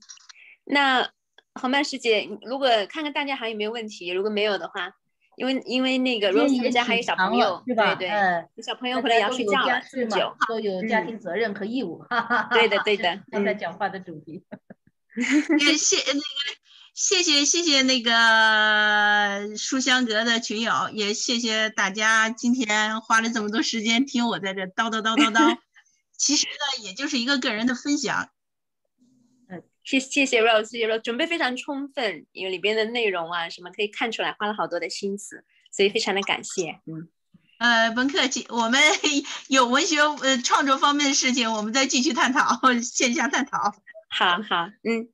那红曼师姐，如果看看大家还有没有问题，如果没有的话。因为因为那个 Rose 家还有小朋友，对对，嗯，小朋友回来也要睡觉都有家庭责任和义务，对的对 的。刚才讲话的主题，也谢那个谢谢谢谢那个书香阁的群友，也谢谢大家今天花了这么多时间听我在这叨叨叨叨叨，其实呢也就是一个个人的分享。谢谢谢 Rose，谢谢 Rose，准备非常充分，因为里边的内容啊什么可以看出来，花了好多的心思，所以非常的感谢。嗯，呃，甭客气，我们 有文学呃创作方面的事情，我们再继续探讨，线下探讨。好好，嗯。